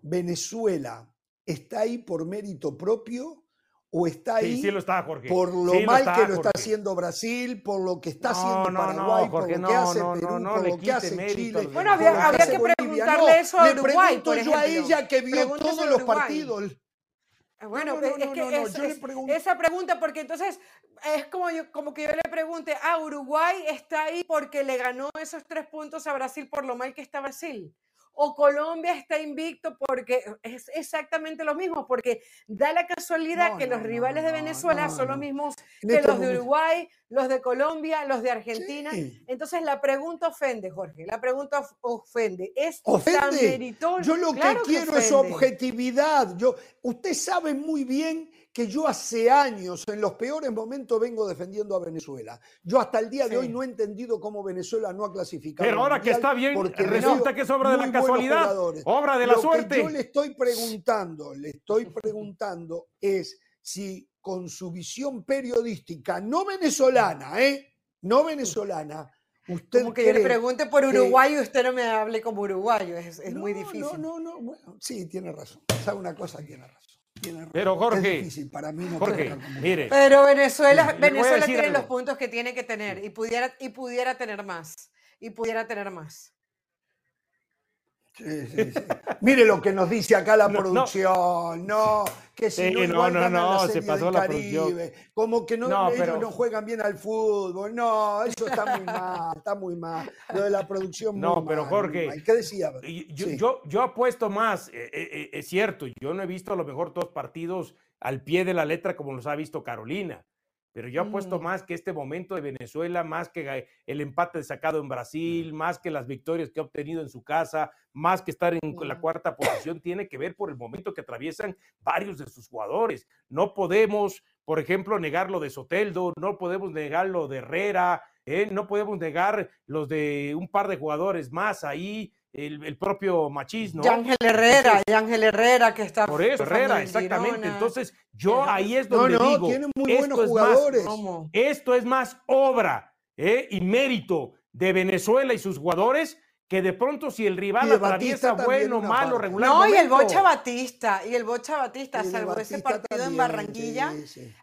¿Venezuela está ahí por mérito propio o está ahí por lo mal que lo está haciendo Brasil, por lo que está haciendo Paraguay, por lo que hace Perú, por lo que hace Chile. Bueno, había, que preguntarle eso a Uruguay, Le pregunto yo a ella que vio todos los partidos. Ah, bueno, es que esa pregunta, porque entonces es como, yo, como que yo le pregunte, ah, Uruguay está ahí porque le ganó esos tres puntos a Brasil por lo mal que está Brasil o Colombia está invicto porque es exactamente lo mismo, porque da la casualidad que los rivales de Venezuela son los mismos que los de Uruguay, los de Colombia, los de Argentina. Entonces la pregunta ofende, Jorge, la pregunta ofende. ¿Es ¿Ofende? Yo lo que quiero es objetividad. Yo, usted sabe muy bien que yo hace años, en los peores momentos, vengo defendiendo a Venezuela. Yo hasta el día de hoy no he entendido cómo Venezuela no ha clasificado. Pero ahora que está bien, resulta que es obra de la casualidad, obra de la Lo suerte. Que yo le estoy preguntando, le estoy preguntando es si con su visión periodística, no venezolana, ¿eh? No venezolana, usted Como que yo le pregunte por Uruguay y usted no me hable como uruguayo, es, muy difícil. No, no, no, bueno, sí, tiene razón. ¿Sabe una cosa? Tiene razón. Pero Jorge, es difícil para mí no Jorge, mire. Pero Venezuela, Venezuela tiene los puntos que tiene que tener y pudiera, y pudiera tener más. Y pudiera tener más. Sí, sí, sí. Mire lo que nos dice acá la producción, no, que si no, igual no, se pasó la Caribe, como que no, ellos no juegan bien al fútbol, no, eso está muy <laughs> mal, está muy mal, lo de la producción muy No, pero Jorge, ¿qué decía? Yo, yo, yo, apuesto más, eh, eh, eh, es cierto, yo no he visto a lo mejor dos partidos al pie de la letra como los ha visto Carolina, pero yo apuesto mm. más que este momento de Venezuela, más que el empate sacado en Brasil, más que las victorias que ha obtenido en su casa, más que estar en la cuarta posición, tiene que ver por el momento que atraviesan varios de sus jugadores. No podemos, por ejemplo, negar lo de Soteldo, no podemos negar lo de Herrera, ¿eh? no podemos negar los de un par de jugadores más ahí el, propio machismo. Y Ángel Herrera, y Ángel Herrera que está. Por eso, Herrera, exactamente. Entonces, yo ahí es donde no, no, digo. Tiene muy buenos esto jugadores. Es más, esto es más obra ¿eh? y mérito de Venezuela y sus jugadores que de pronto si el rival atraviesa bueno, malo, regular. No, y el Bocha Batista, y el Bocha Batista, salvo ese partido en Barranquilla.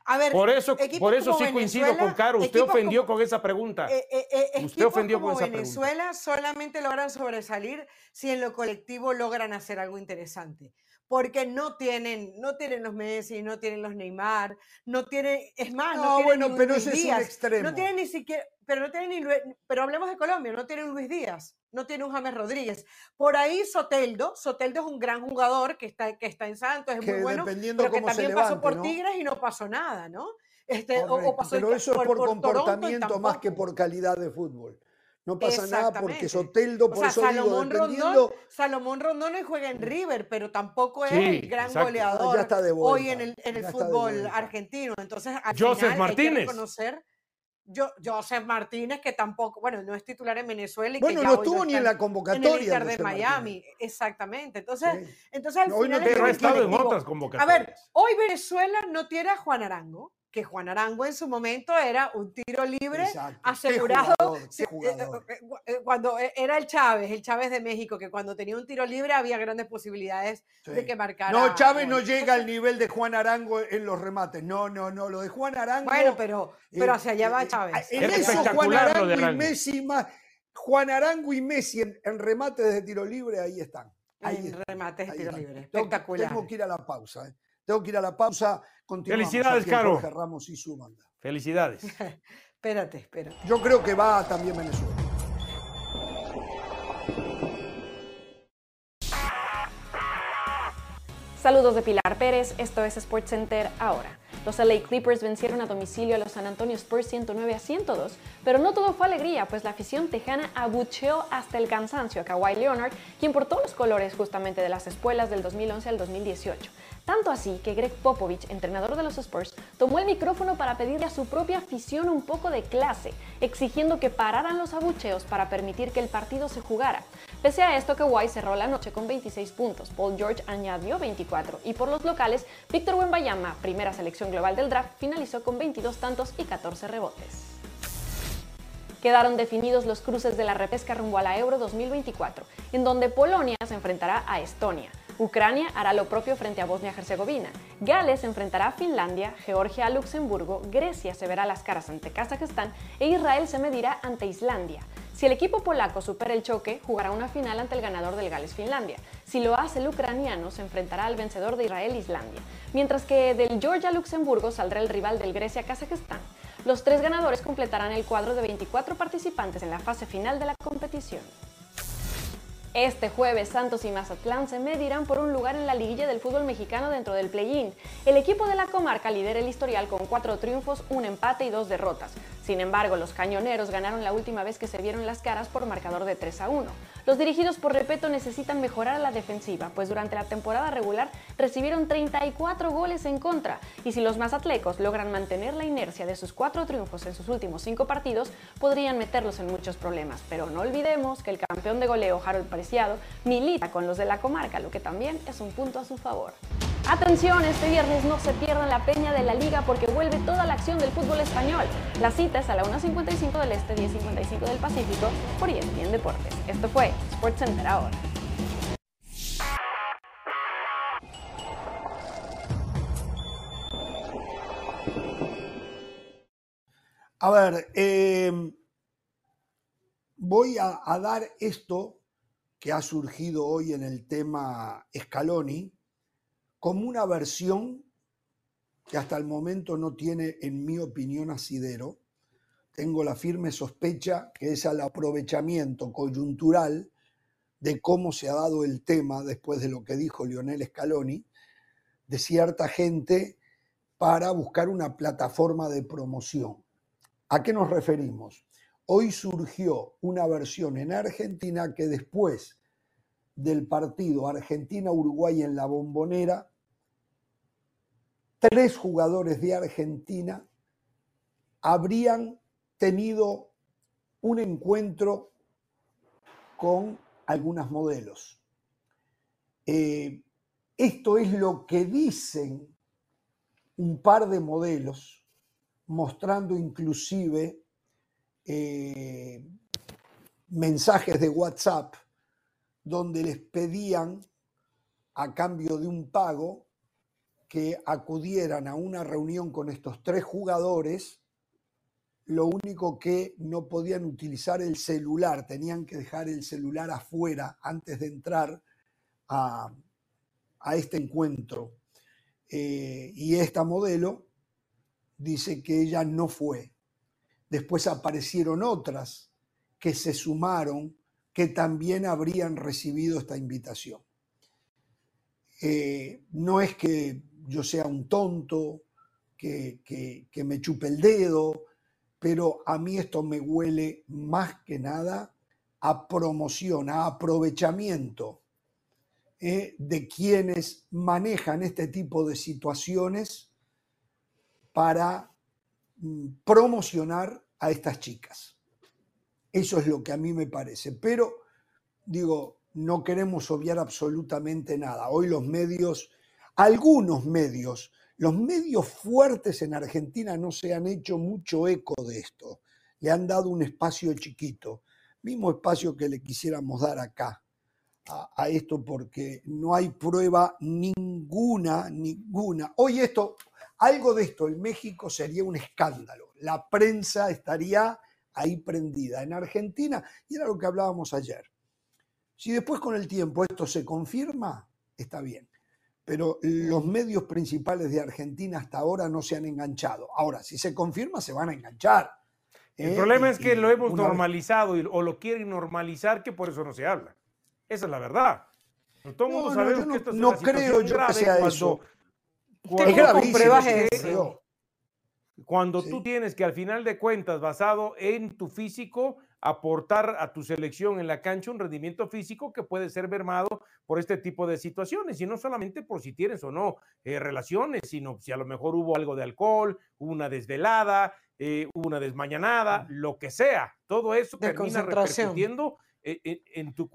A ver, por eso, por eso sí coincido con Caro. Usted ofendió con esa pregunta. Eh, eh, eh, Usted ofendió con esa Venezuela solamente logran sobresalir si en lo colectivo logran hacer algo interesante porque no tienen, no tienen los Messi, no tienen los Neymar, no tienen, es más, no, no bueno, pero ese es un extremo. No tienen ni siquiera, pero no tienen ni, pero hablemos de Colombia, no tienen Luis Díaz, no tienen un James Rodríguez. Por ahí Soteldo, Soteldo es un gran jugador que está, que está en Santos, es muy bueno, pero que también pasó por Tigres y no pasó nada, ¿no? Este, o, pasó pero eso es por, comportamiento más que por calidad de fútbol. No pasa nada porque Soteldo, por eso Salomón digo, Rondón, Salomón Rondón juega en River, pero tampoco es el gran goleador hoy en el, en el fútbol argentino. Entonces, al Joseph final, Martínez. Hay que reconocer yo, Joseph Martínez, que tampoco, bueno, no es titular en Venezuela. Y bueno, que no estuvo ni en la convocatoria. En el Inter de Miami, exactamente. Entonces, entonces al final. No, ha estado en otras convocatorias. A ver, hoy Venezuela no tiene a Juan Arango, que Juan Arango en su momento era un tiro libre asegurado. Eh, eh, eh, cuando era el Chávez, el Chávez de México, que cuando tenía un tiro libre había grandes posibilidades de que marcara. No, Chávez no llega al nivel de Juan Arango en los remates. No, no, no. Lo de Juan Arango. Bueno, pero, pero hacia allá va Chávez. En eso Juan Arango, y Messi más. Juan Arango y Messi en, remates de tiro libre, ahí están. Ahí en remates de tiro libre. Espectacular. Tengo que ir a la pausa. Tengo que ir a la pausa. Felicidades, Caro. Ramos y su banda. Felicidades. <laughs> espérate, espérate. Yo creo que va también Venezuela. Saludos de Pilar Pérez, esto es SportsCenter ahora. Los LA Clippers vencieron a domicilio a los San Antonio Spurs 109 a 102, pero no todo fue alegría, pues la afición tejana abucheó hasta el cansancio a Kawhi Leonard, quien portó los colores justamente de las espuelas del 2011 al 2018. Tanto así que Greg Popovich, entrenador de los Spurs, tomó el micrófono para pedirle a su propia afición un poco de clase, exigiendo que pararan los abucheos para permitir que el partido se jugara. Pese a esto, Kawhi cerró la noche con 26 puntos, Paul George añadió 24 y por los locales, Víctor Wembanyama, primera selección global del draft, finalizó con 22 tantos y 14 rebotes. Quedaron definidos los cruces de la repesca rumbo a la Euro 2024, en donde Polonia se enfrentará a Estonia. Ucrania hará lo propio frente a Bosnia-Herzegovina. Gales enfrentará a Finlandia, Georgia a Luxemburgo, Grecia se verá las caras ante Kazajstán e Israel se medirá ante Islandia. Si el equipo polaco supera el choque, jugará una final ante el ganador del Gales-Finlandia. Si lo hace el ucraniano, se enfrentará al vencedor de Israel-Islandia. Mientras que del Georgia-Luxemburgo saldrá el rival del Grecia-Kazajstán. Los tres ganadores completarán el cuadro de 24 participantes en la fase final de la competición. Este jueves Santos y Mazatlán se medirán por un lugar en la liguilla del fútbol mexicano dentro del play-in. El equipo de la comarca lidera el historial con cuatro triunfos, un empate y dos derrotas. Sin embargo, los cañoneros ganaron la última vez que se vieron las caras por marcador de 3 a 1. Los dirigidos por Repeto necesitan mejorar la defensiva, pues durante la temporada regular recibieron 34 goles en contra, y si los mazatlecos logran mantener la inercia de sus cuatro triunfos en sus últimos cinco partidos, podrían meterlos en muchos problemas. Pero no olvidemos que el campeón de goleo Harold Preciado milita con los de la comarca, lo que también es un punto a su favor. Atención, este viernes no se pierdan la peña de la liga porque vuelve toda la acción del fútbol español. La cita es a la 1.55 del Este, 10.55 del Pacífico por ESPN Deportes. Esto fue SportsCenter ahora. A ver, eh, voy a, a, dar esto que ha surgido hoy en el tema Scaloni como una versión que hasta el momento no tiene, en mi opinión, asidero. Tengo la firme sospecha que es el aprovechamiento coyuntural de cómo se ha dado el tema después de lo que dijo Lionel Scaloni, de cierta gente para buscar una plataforma de promoción. ¿A qué nos referimos? Hoy surgió una versión en Argentina que después del partido Argentina-Uruguay en la bombonera, tres jugadores de Argentina habrían tenido un encuentro con algunas modelos. Eh, esto es lo que dicen un par de modelos, mostrando inclusive eh, mensajes de WhatsApp donde les pedían a cambio de un pago que acudieran a una reunión con estos tres jugadores, lo único que no podían utilizar el celular, tenían que dejar el celular afuera antes de entrar a, este encuentro. Eh, y esta modelo dice que ella no fue. Después aparecieron otras que se sumaron, que también habrían recibido esta invitación. Eh, no es que yo sea un tonto, que, que, me chupe el dedo, pero a mí esto me huele más que nada a promoción, a aprovechamiento eh, de quienes manejan este tipo de situaciones para mm, promocionar a estas chicas. Eso es lo que a mí me parece. Pero, digo, no queremos obviar absolutamente nada. Hoy los medios, algunos medios, los medios fuertes en Argentina no se han hecho mucho eco de esto. Le han dado un espacio chiquito, mismo espacio que le quisiéramos dar acá a, a esto porque no hay prueba ninguna, ninguna. Hoy esto, algo de esto en México sería un escándalo. La prensa estaría ahí prendida. En Argentina, y era lo que hablábamos ayer, si después con el tiempo esto se confirma, está bien. Pero los medios principales de Argentina hasta ahora no se han enganchado. Ahora, si se confirma, se van a enganchar. El ¿eh? problema es que lo hemos normalizado o lo quieren normalizar, que por eso no se habla. Esa es la verdad. Todo el mundo no, no, que esto es no creo yo que sea eso. Cuando, es cuando tú tienes que al final de cuentas, basado en tu físico, aportar a tu selección en la cancha un rendimiento físico que puede ser mermado por este tipo de situaciones, y no solamente por si tienes o no eh, relaciones, sino si a lo mejor hubo algo de alcohol, una desvelada, eh, una desmañanada, lo que sea, todo eso termina repercutiendo en, en tu,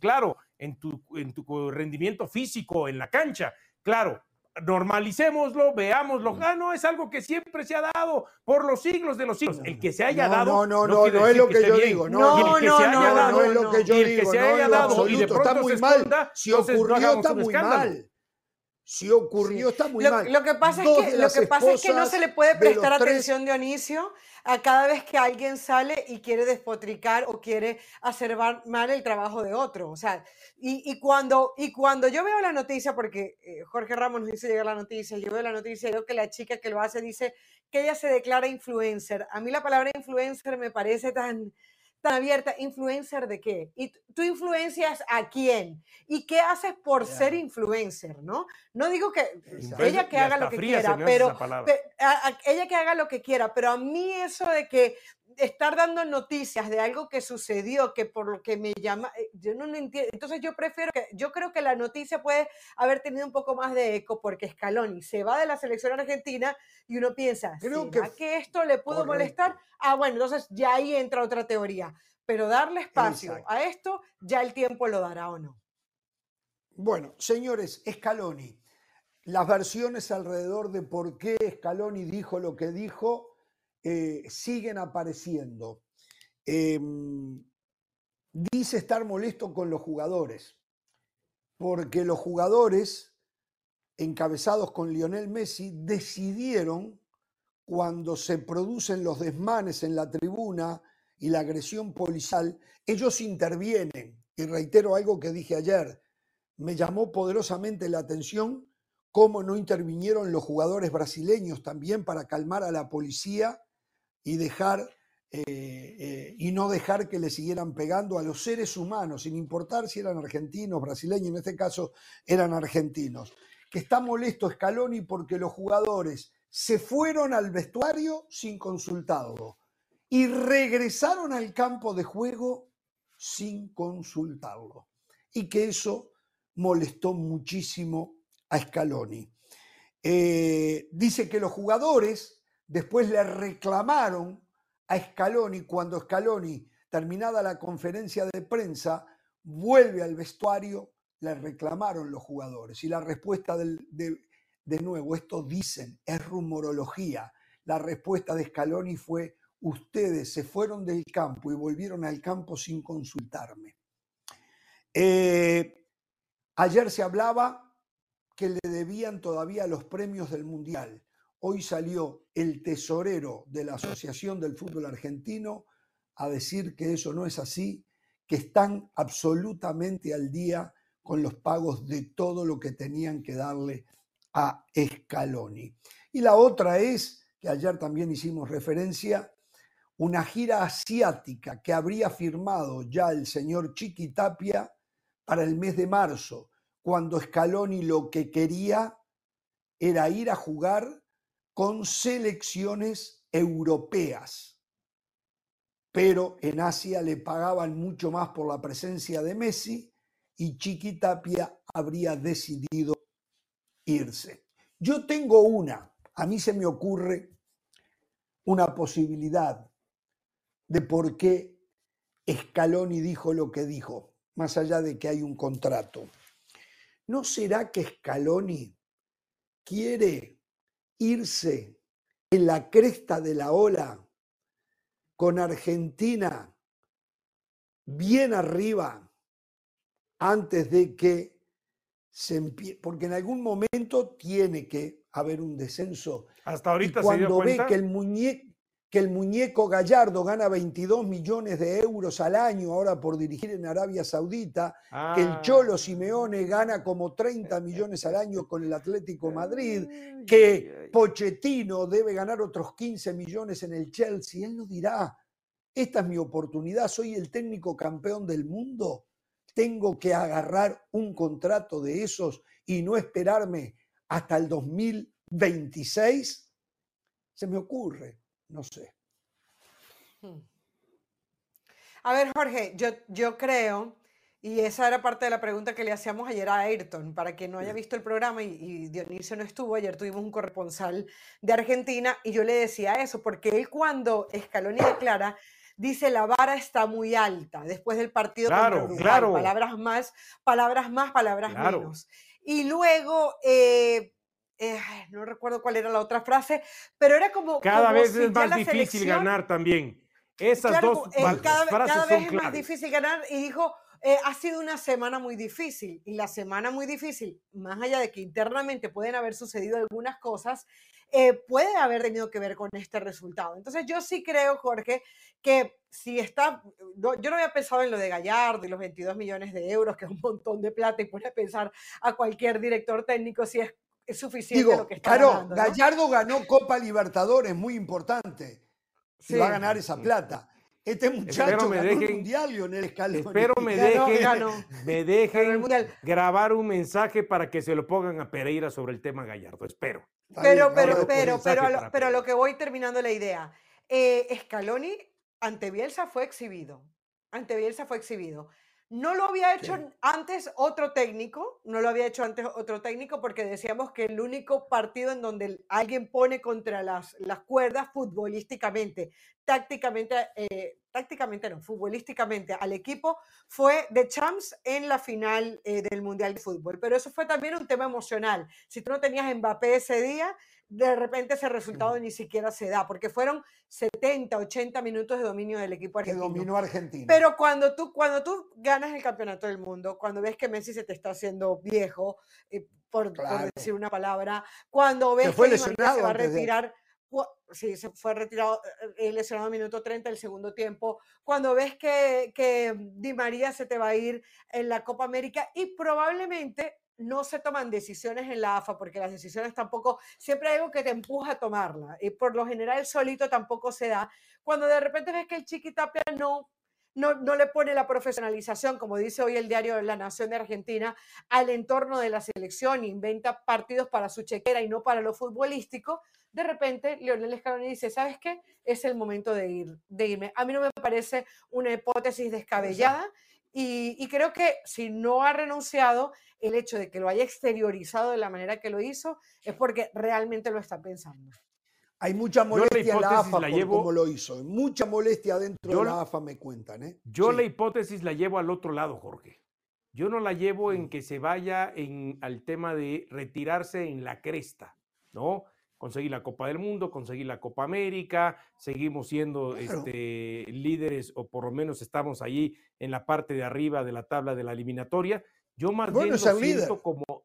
claro, en tu, en tu rendimiento físico en la cancha. Claro, normalicémoslo, veámoslo. Ah, no, es algo que siempre se ha dado por los siglos de los siglos. El que se haya dado. No, no, no, no, es lo que, yo digo. No, no, no, no, es lo que yo digo. El que se haya dado y de pronto está muy mal. Si ocurrió, está muy mal. Si ocurrió, está muy mal. Lo que pasa, es que, lo que pasa es que no se le puede prestar atención, Dionisio, a cada vez que alguien sale y quiere despotricar o quiere hacer mal el trabajo de otro. O sea, y, cuando, y cuando yo veo la noticia, porque eh, Jorge Ramos nos dice llegar la noticia, yo veo la noticia y veo que la chica que lo hace dice que ella se declara influencer. A mí la palabra influencer me parece tan tan abierta, ¿influencer de qué? ¿Y tú influencias a quién? ¿Y qué haces por ser influencer, no? No digo que ella que haga lo que quiera, pero ella que haga lo que quiera, pero a mí eso de que estar dando noticias de algo que sucedió, que por lo que me llama, eh, yo no entiendo. Entonces yo prefiero que, yo creo que la noticia puede haber tenido un poco más de eco porque Scaloni se va de la selección argentina y uno piensa, creo que, que, esto le pudo molestar? Ah, bueno, entonces ya ahí entra otra teoría. Pero darle espacio a esto, ya el tiempo lo dará o no. Bueno, señores, Scaloni las versiones alrededor de por qué Scaloni dijo lo que dijo eh, siguen apareciendo. Em, dice estar molesto con los jugadores, porque los jugadores encabezados con Lionel Messi decidieron, cuando se producen los desmanes en la tribuna y la agresión policial, ellos intervienen. Y reitero algo que dije ayer, me llamó poderosamente la atención cómo no intervinieron los jugadores brasileños también para calmar a la policía y dejar eh, eh, y no dejar que le siguieran pegando a los seres humanos, sin importar si eran argentinos, brasileños, en este caso eran argentinos. Que está molesto Scaloni porque los jugadores se fueron al vestuario sin consultarlo y regresaron al campo de juego sin consultarlo. Y que eso molestó muchísimo a Scaloni. Eh, dice que los jugadores después le reclamaron a Scaloni cuando Scaloni, terminada la conferencia de prensa, vuelve al vestuario, le reclamaron los jugadores. Y la respuesta de, nuevo, esto dicen, es rumorología. La respuesta de Scaloni fue, ustedes se fueron del campo y volvieron al campo sin consultarme. Eh, ayer se hablaba que le debían todavía los premios del Mundial. Hoy salió el tesorero de la Asociación del Fútbol Argentino a decir que eso no es así, que están absolutamente al día con los pagos de todo lo que tenían que darle a Scaloni. Y la otra es, que ayer también hicimos referencia, una gira asiática que habría firmado ya el señor Chiqui Tapia para el mes de marzo, cuando Scaloni lo que quería era ir a jugar con selecciones europeas. Pero en Asia le pagaban mucho más por la presencia de Messi y Chiquitapia habría decidido irse. Yo tengo una, a mí se me ocurre una posibilidad de por qué Scaloni dijo lo que dijo, más allá de que hay un contrato. ¿No será que Scaloni quiere irse en la cresta de la ola con Argentina bien arriba antes de que se empiece, porque en algún momento tiene que haber un descenso. Hasta ahorita cuando ve que el muñeco que el muñeco Gallardo gana 22 millones de euros al año ahora por dirigir en Arabia Saudita, que el Cholo ah. Simeone gana como 30 millones al año con el Atlético Madrid, que Pochettino debe ganar otros 15 millones en el Chelsea. Él no dirá, esta es mi oportunidad, soy el técnico campeón del mundo, tengo que agarrar un contrato de esos y no esperarme hasta el 2026. Se me ocurre no sé. Hmm. A ver, Jorge, yo, yo creo, y esa era parte de la pregunta que le hacíamos ayer a Ayrton, para quien no haya visto el programa y, Dionisio no estuvo, ayer tuvimos un corresponsal de Argentina y yo le decía eso, porque él cuando Scaloni declara, dice la vara está muy alta después del partido claro, Claro. Palabras más, palabras más, palabras menos. Y luego... Eh, eh, no recuerdo cuál era la otra frase, pero era como... Cada vez es más difícil ganar también. Esas dos eh, cada, frases cada vez es más difícil ganar y dijo, eh, ha sido una semana muy difícil y la semana muy difícil, más allá de que internamente pueden haber sucedido algunas cosas, puede haber tenido que ver con este resultado. Entonces yo sí creo, Jorge, que si está, yo no había pensado en lo de Gallardo y los 22 millones de euros, que es un montón de plata y puede pensar a cualquier director técnico si es es suficiente lo que está claro, Gallardo ganó Copa Libertadores, muy importante. Se va a ganar esa plata. Este muchacho me ganó el mundial, Lionel Scaloni. Espero me dejen, me dejen grabar un mensaje para que se lo pongan a Pereira sobre el tema Gallardo. Espero. Pero, pero, pero, pero, pero, a lo que voy terminando la idea. Eh, Scaloni ante Bielsa fue exhibido. Ante Bielsa fue exhibido. No lo había hecho antes otro técnico, no lo había hecho antes otro técnico porque decíamos que el único partido en donde alguien pone contra las, las cuerdas futbolísticamente, tácticamente, eh, tácticamente no, futbolísticamente al equipo fue de Champs en la final eh, del Mundial de Fútbol. Pero eso fue también un tema emocional. Si tú no tenías Mbappé ese día, de repente ese resultado ni siquiera se da, porque fueron 70, 80 minutos de dominio del equipo argentino. Que dominó Argentina. Pero cuando tú, cuando tú ganas el campeonato del mundo, cuando ves que Messi se te está haciendo viejo, eh, por, decir una palabra, cuando ves que se va a retirar, sí, se fue retirado, eh, eh, lesionado minuto 30 el segundo tiempo, cuando ves que, que Di María se te va a ir en la Copa América y probablemente no se toman decisiones en la AFA, porque las decisiones tampoco, siempre hay algo que te empuja a tomarla, y por lo general solito tampoco se da. Cuando de repente ves que el Chiqui Tapia no, no, no le pone la profesionalización, como dice hoy el diario La Nación de Argentina, al entorno de la selección, inventa partidos para su chequera y no para lo futbolístico, de repente Leonel Scaloni dice, ¿sabes qué? Es el momento de, ir, de irme. A mí no me parece una hipótesis descabellada. Y, creo que si no ha renunciado, el hecho de que lo haya exteriorizado de la manera que lo hizo es porque realmente lo está pensando. Hay mucha molestia en la AFA por cómo lo hizo. Mucha molestia dentro de la AFA me cuentan. ¿eh? Yo la hipótesis la llevo al otro lado, Jorge. Yo no la llevo en que se vaya en, al tema de retirarse en la cresta, ¿no? Conseguir la Copa del Mundo, conseguir la Copa América, seguimos siendo este, líderes o por lo menos estamos allí en la parte de arriba de la tabla de la eliminatoria. Yo más bien lo siento como,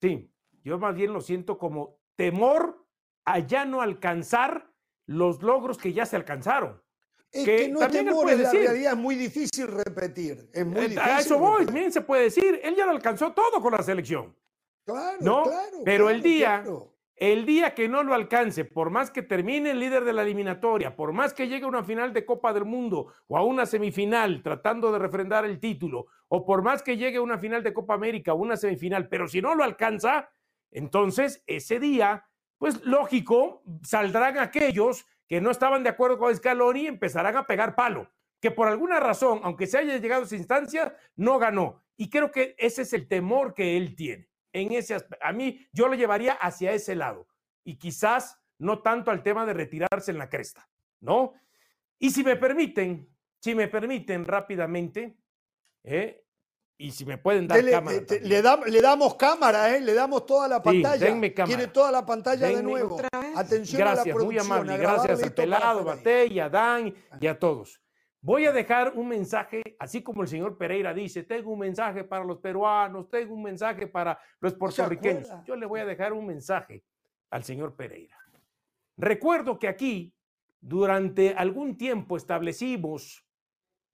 sí, yo más bien lo siento como temor a ya no alcanzar los logros que ya se alcanzaron. Es que, no es temor, en la realidad es muy difícil repetir. Es muy difícil a eso voy, también se puede decir, él ya lo alcanzó todo con la selección. Claro, ¿no? claro. Pero el día el día que no lo alcance, por más que termine el líder de la eliminatoria, por más que llegue a una final de Copa del Mundo o a una semifinal tratando de refrendar el título, o por más que llegue a una final de Copa América o una semifinal, pero si no lo alcanza, entonces ese día, pues lógico, saldrán aquellos que no estaban de acuerdo con Scaloni y empezarán a pegar palo, que por alguna razón, aunque se haya llegado a esa instancia, no ganó. Y creo que ese es el temor que él tiene en ese A mí, yo lo llevaría hacia ese lado y quizás no tanto al tema de retirarse en la cresta, ¿no? Y si me permiten, si me permiten rápidamente, ¿eh? y si me pueden dar cámara. le, damos cámara, ¿eh? le damos toda la pantalla. Sí, Tiene toda la pantalla de nuevo. Atención gracias, a la muy amable. Gracias a Pelado, Bate y a Dan y a todos. Voy a dejar un mensaje, así como el señor Pereira dice, tengo un mensaje para los peruanos, tengo un mensaje para los puertorriqueños. Yo le voy a dejar un mensaje al señor Pereira. Recuerdo que aquí, durante algún tiempo, establecimos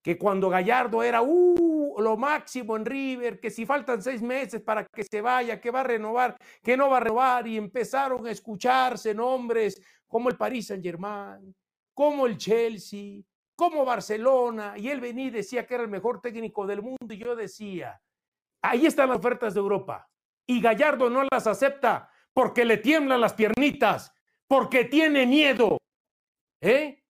que cuando Gallardo era uh, lo máximo en River, que si faltan seis meses para que se vaya, que va a renovar, que no va a renovar, y empezaron a escucharse nombres como el Paris Saint Germain, como el Chelsea, como Barcelona, y él venía y decía que era el mejor técnico del mundo, y yo decía, ahí están las ofertas de Europa, y Gallardo no las acepta porque le tiemblan las piernitas, porque tiene miedo. ¿eh?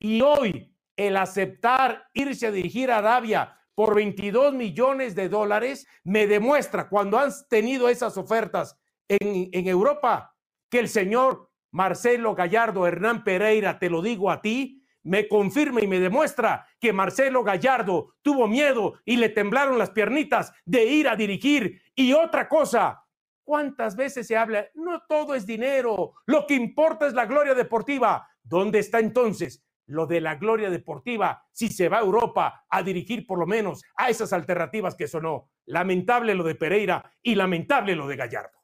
Y hoy el aceptar irse a dirigir a Arabia por 22 millones de dólares me demuestra cuando han tenido esas ofertas en, en Europa que el señor Marcelo Gallardo Hernán Pereira, te lo digo a ti, me confirma y me demuestra que Marcelo Gallardo tuvo miedo y le temblaron las piernitas de ir a dirigir. Y otra cosa, ¿cuántas veces se habla? No todo es dinero, lo que importa es la gloria deportiva. ¿Dónde está entonces lo de la gloria deportiva si se va a Europa a dirigir por lo menos a esas alternativas que sonó? Lamentable lo de Pereira y lamentable lo de Gallardo.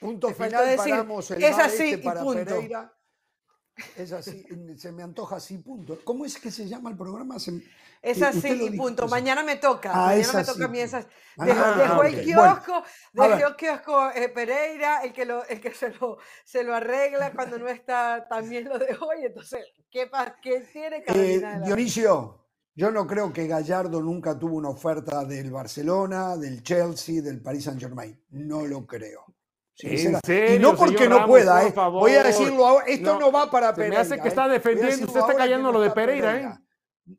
Punto final, paramos el es así este para Pereira. Es así, se me antoja así, punto. ¿Cómo es que se llama el programa? es así, y punto. Mañana me toca. Ah, mañana me toca a mí esas. Dejó, el kiosco, dejó el kiosco eh, Pereira, el que, lo, el que se, lo, se lo arregla cuando no está, también lo dejó. Y entonces, ¿qué, qué tiene eh, Dionisio, yo no creo que Gallardo nunca tuvo una oferta del Barcelona, del Chelsea, del Paris Saint Germain. No lo creo y no porque no pueda, eh. voy a decirlo ahora, esto no, va para Pereira. Me hace que está ¿eh? defendiendo, usted está cayendo lo de Pereira, ¿eh?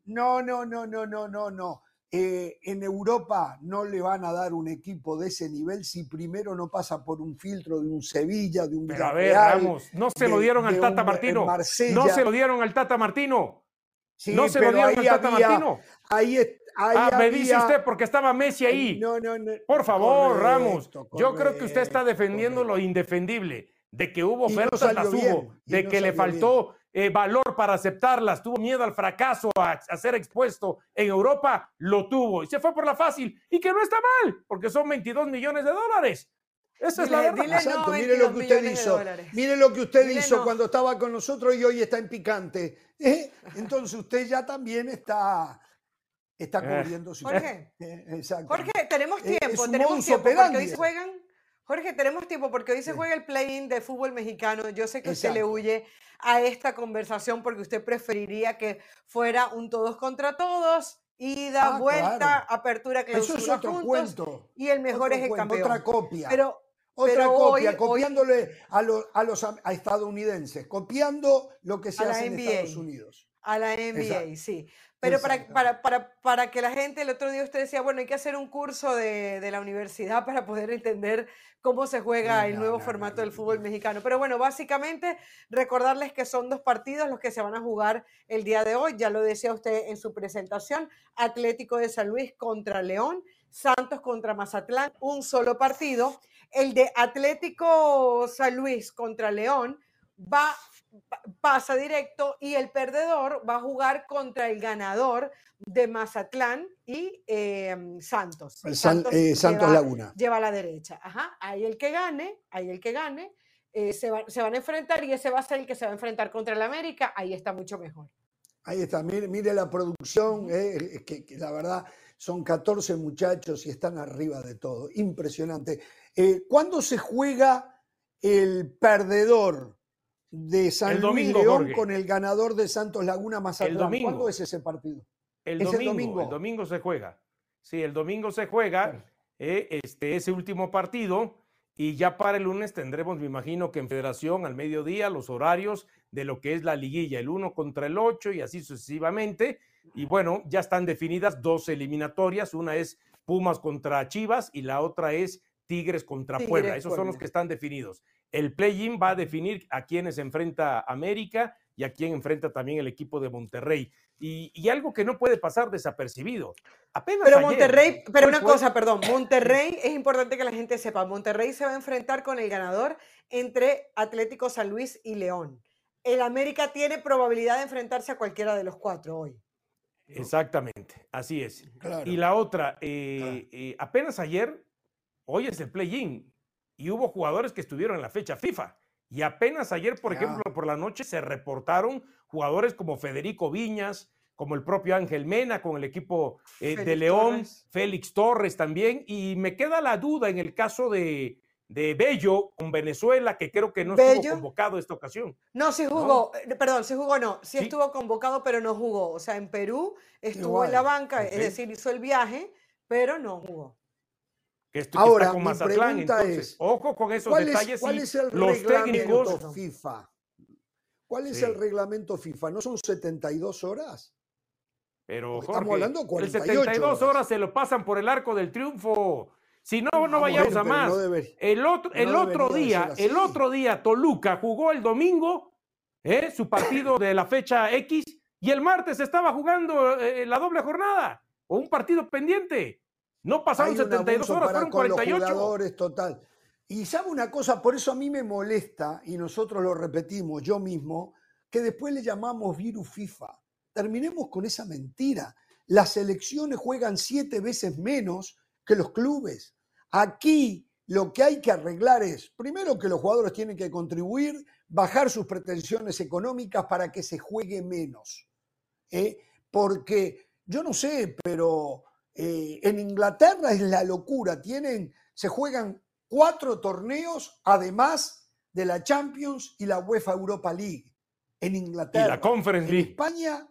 No, no, no, no, no, no, no. Eh, en Europa no le van a dar un equipo de ese nivel si primero no pasa por un filtro de un Sevilla, de un Pero a ver, Ramos, no se lo dieron al Tata Martino. No se lo dieron al Tata Martino. no se lo dieron al Tata Martino. Ahí, ahí ah, me dice usted porque estaba Messi ahí. No, no, no. Por favor, Ramos. Yo creo que usted está defendiendo lo indefendible, de que hubo ofertas, las hubo, de que le faltó eh, valor para aceptarlas, tuvo miedo al fracaso, a, ser expuesto en Europa, lo tuvo y se fue por la fácil. Y que no está mal, porque son 22 millones de dólares. Esa es la verdad. Exacto, mire lo que usted hizo. Mire lo que usted hizo cuando estaba con nosotros y hoy está en picante. ¿eh? Entonces usted ya también está, está eh. cubriendo su. Jorge, <laughs> Jorge, tenemos tiempo, tenemos tiempo, porque hoy juegan. Jorge, tenemos tiempo porque hoy se juega el play-in de fútbol mexicano. Yo sé que usted le huye a esta conversación porque usted preferiría que fuera un todos contra todos, ida, ah, vuelta, apertura, clausura Eso es otro cuento. y el mejor es el campeón. Otra copia. Pero, otra copia, copiándole a, los, a, los, estadounidenses, copiando lo que se hace en Estados Unidos. A la NBA, sí. Pero para, para, para, para, que la gente, el otro día usted decía, bueno, hay que hacer un curso de, de la universidad <laughs> para poder entender cómo se juega el nuevo formato del fútbol mexicano. Pero bueno, básicamente recordarles que son dos partidos los que se van a jugar el día de hoy. Ya lo decía usted en su presentación, Atlético de San Luis contra León, Santos contra Mazatlán, un solo partido. El de Atlético San Luis contra León va pasa directo y el perdedor va a jugar contra el ganador de Mazatlán y em, Santos. El Santos, eh, Laguna. Lleva a la derecha. Ajá. Ahí el que gane, ahí el que gane, eh, se, se, van a enfrentar y ese va a ser el que se va a enfrentar contra el América. Ahí está mucho mejor. Ahí está, mire, mire la producción, eh, que, la verdad son 14 muchachos y están arriba de todo. Impresionante. ¿Cuándo se juega el perdedor? De San Luis León con el ganador de Santos Laguna Mazatlán. ¿Cuándo es ese partido? El domingo, el domingo, se juega. Sí, el domingo se juega eh, este, ese último partido y ya para el lunes tendremos, me imagino que en Federación al mediodía, los horarios de lo que es la liguilla, el 1 contra el 8 y así sucesivamente. Y bueno, ya están definidas dos eliminatorias, una es Pumas contra Chivas y la otra es Tigres contra Puebla. Esos son los que están definidos. El play-in va a definir a quiénes enfrenta América y a quién enfrenta también el equipo de Monterrey. Y, algo que no puede pasar desapercibido. Apenas pero Monterrey, pero una cosa, perdón, Monterrey es importante que la gente sepa, Monterrey se va a enfrentar con el ganador entre Atlético San Luis y León. El América tiene probabilidad de enfrentarse a cualquiera de los cuatro hoy. Exactamente, así es. Y la otra, eh, eh, apenas ayer, hoy es el play-in, y hubo jugadores que estuvieron en la fecha FIFA. Y apenas ayer, por ejemplo, por la noche se reportaron jugadores como Federico Viñas, como el propio Ángel Mena con el equipo eh, de León, Félix Torres también. Y me queda la duda en el caso de, de Bello con Venezuela, que creo que no estuvo convocado esta ocasión. No, sí jugó, eh, perdón, sí jugó, no, sí, estuvo convocado, pero no jugó. O sea, en Perú estuvo en la banca, es decir, hizo el viaje, pero no jugó que Ahora, con Mazatlán. Entonces, ojo con esos detalles. ¿Cuál es el reglamento FIFA? ¿Cuál es el reglamento FIFA? ¿No son 72 horas? Pero Estamos hablando de 48 el 72 horas. se lo pasan por el arco del triunfo. Si no, no, vayamos a más. el otro, el otro día, el otro día, Toluca jugó el domingo ¿eh? su partido de la fecha X y el martes estaba jugando eh, la doble jornada o un partido pendiente. No pasaron 72 horas, fueron 48. total. Y sabe una cosa, por eso a mí me molesta, y nosotros lo repetimos, yo mismo, que después le llamamos virus FIFA. Terminemos con esa mentira. Las selecciones juegan siete veces menos que los clubes. Aquí lo que hay que arreglar es, primero que los jugadores tienen que contribuir, bajar sus pretensiones económicas para que se juegue menos. ¿eh? Porque yo no sé, pero eh, en Inglaterra es la locura, tienen, se juegan cuatro torneos además de la Champions y la UEFA Europa League. En Inglaterra. Y la Conference League. En España,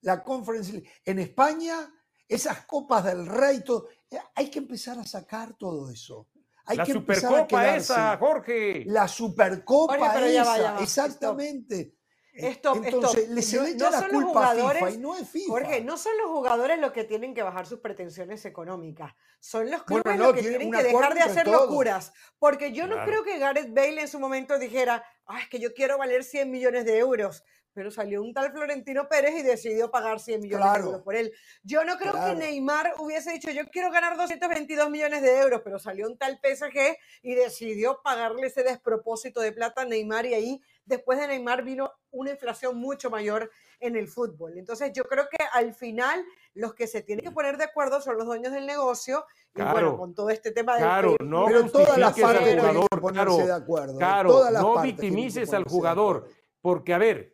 la Conference League. En España, esas copas del rey, eh, hay que empezar a sacar todo eso. Hay la que Supercopa esa, Jorge. La Supercopa esa, exactamente. Esto, Entonces, le se le echa la culpa a FIFA y no es FIFA. Jorge, no son los jugadores los que tienen que bajar sus pretensiones económicas. Son los clubes los que tienen que dejar de hacer locuras. Porque yo no creo que Gareth Bale en su momento dijera, ah, es que yo quiero valer 100 millones de euros pero salió un tal Florentino Pérez y decidió pagar 100 millones de euros por él. Yo no creo que Neymar hubiese dicho, yo quiero ganar 222 millones de euros, pero salió un tal PSG y decidió pagarle ese despropósito de plata a Neymar y ahí después de Neymar vino una inflación mucho mayor en el fútbol. Entonces yo creo que al final los que se tienen que poner de acuerdo son los dueños del negocio y bueno, con todo este tema de... Claro, no pero todas las partes jugador, ponerse de acuerdo. Claro, no victimices al jugador, porque a ver,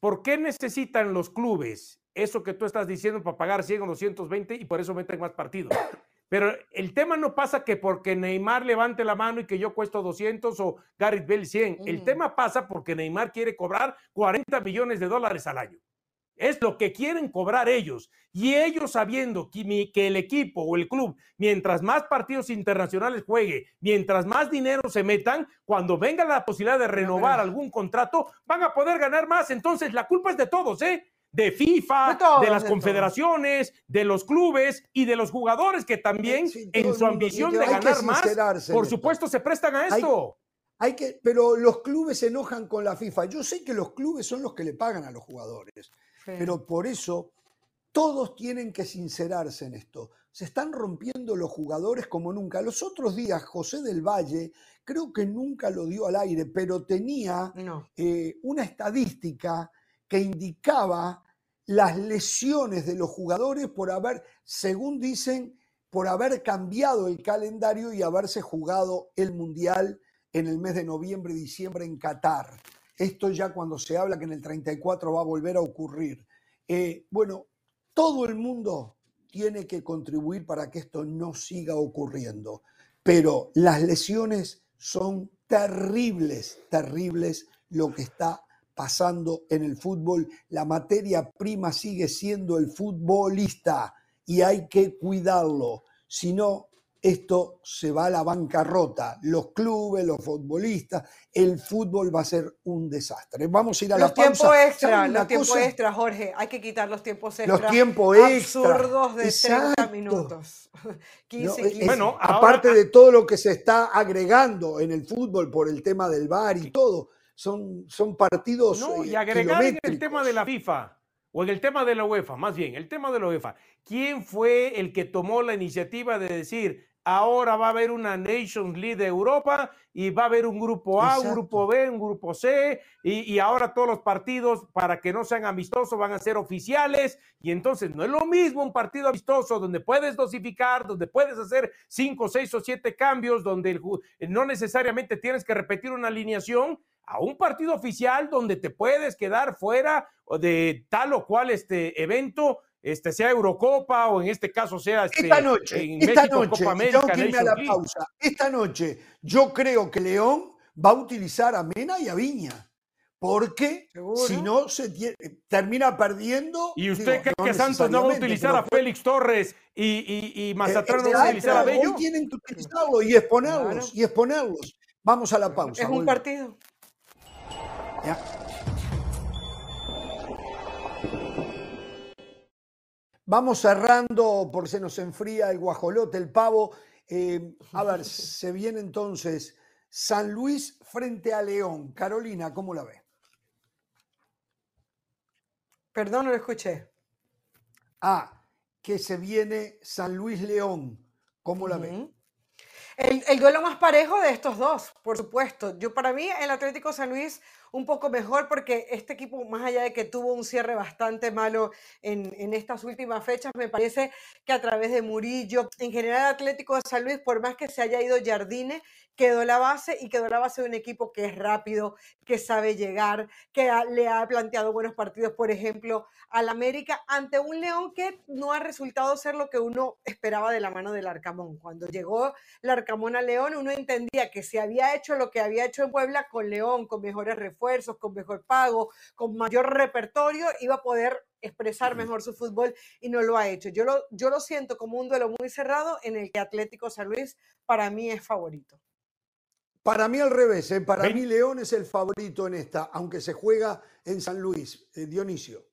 ¿Por qué necesitan los clubes eso que tú estás diciendo para pagar 100 o 220 y por eso meten más partidos? <coughs> Pero el tema no pasa que porque Neymar levante la mano y que yo cuesto 200 o Gareth Bale 100. El tema pasa porque Neymar quiere cobrar 40 millones de dólares al año. Es lo que quieren cobrar ellos. Y ellos sabiendo que, el equipo o el club, mientras más partidos internacionales juegue, mientras más dinero se metan, cuando venga la posibilidad de renovar algún contrato, van a poder ganar más. Entonces, la culpa es de todos, ¿eh? de FIFA, de, las confederaciones, de los clubes y de los jugadores que también en su ambición de ganar más, por supuesto, se prestan a esto. Hay, que, pero los clubes se enojan con la FIFA. Yo sé que los clubes son los que le pagan a los jugadores. Pero por eso todos tienen que sincerarse en esto. Se están rompiendo los jugadores como nunca. Los otros días, José del Valle, creo que nunca lo dio al aire, pero tenía eh, una estadística que indicaba las lesiones de los jugadores por haber, según dicen, por haber cambiado el calendario y haberse jugado el Mundial en el mes de noviembre y diciembre en Qatar. Esto ya cuando se habla que en el 34 va a volver a ocurrir. Eh, bueno, todo el mundo tiene que contribuir para que esto no siga ocurriendo, pero las lesiones son terribles, terribles lo que está pasando en el fútbol. La materia prima sigue siendo el futbolista y hay que cuidarlo. Si no, esto se va a la bancarrota. Los clubes, los futbolistas, el fútbol va a ser un desastre. Vamos a ir a los la pausa. Tiempo extra, los tiempos extra, Jorge. Hay que quitar los tiempos extra. Los tiempos extra. Absurdos de 30 minutos. <laughs> 15, 15. Bueno, aparte de todo lo que se está agregando en el fútbol por el tema del VAR y todo, son, son partidos. No, y eh, agregar en el tema de la FIFA o en el tema de la UEFA, más bien, el tema de la UEFA. ¿Quién fue el que tomó la iniciativa de decir, ahora va a haber una Nations League de Europa y va a haber un grupo A, un grupo B, un grupo C, y, ahora todos los partidos, para que no sean amistosos, van a ser oficiales, y entonces no es lo mismo un partido amistoso donde puedes dosificar, donde puedes hacer cinco, seis o siete cambios, donde no necesariamente tienes que repetir una alineación, a un partido oficial donde te puedes quedar fuera de tal o cual este evento este, sea Eurocopa o en este caso sea este, esta noche, en esta noche, Copa América, a la pausa. Esta noche yo creo que León va a utilizar a Mena y a Viña. Porque si no se termina perdiendo. ¿Y usted cree que Santos no va a utilizar a Félix Torres y, y, y Mazatlán no va a utilizar a Bello? tienen que utilizarlo y exponerlos, y exponerlos. Vamos a la pausa. Es un partido. Ya. Vamos cerrando porque se nos enfría el guajolote, el pavo. Eh, a ver, <laughs> se viene entonces San Luis frente a León. Carolina, ¿cómo la ve? Perdón, no lo escuché. Ah, que se viene San Luis León. ¿Cómo la ve? El, el, duelo más parejo de estos dos, por supuesto. Yo para mí el Atlético San Luis un poco mejor porque este equipo, más allá de que tuvo un cierre bastante malo en, en, estas últimas fechas, me parece que a través de Murillo, en general Atlético de San Luis, por más que se haya ido Jardine, quedó la base y quedó la base de un equipo que es rápido, que sabe llegar, que le ha planteado buenos partidos, por ejemplo, al América ante un León que no ha resultado ser lo que uno esperaba de la mano del Arcamón. Cuando llegó el Arcamón a León, uno entendía que se había hecho lo que había hecho en Puebla con León, con mejores refuerzos, con mejor pago, con mayor repertorio, iba a poder expresar mejor su fútbol y no lo ha hecho. Yo lo, yo lo siento como un duelo muy cerrado en el que Atlético San Luis para mí es favorito Para mí al revés, ¿eh? para mí León es el favorito en esta, aunque se juega en San Luis. Eh, Dionisio.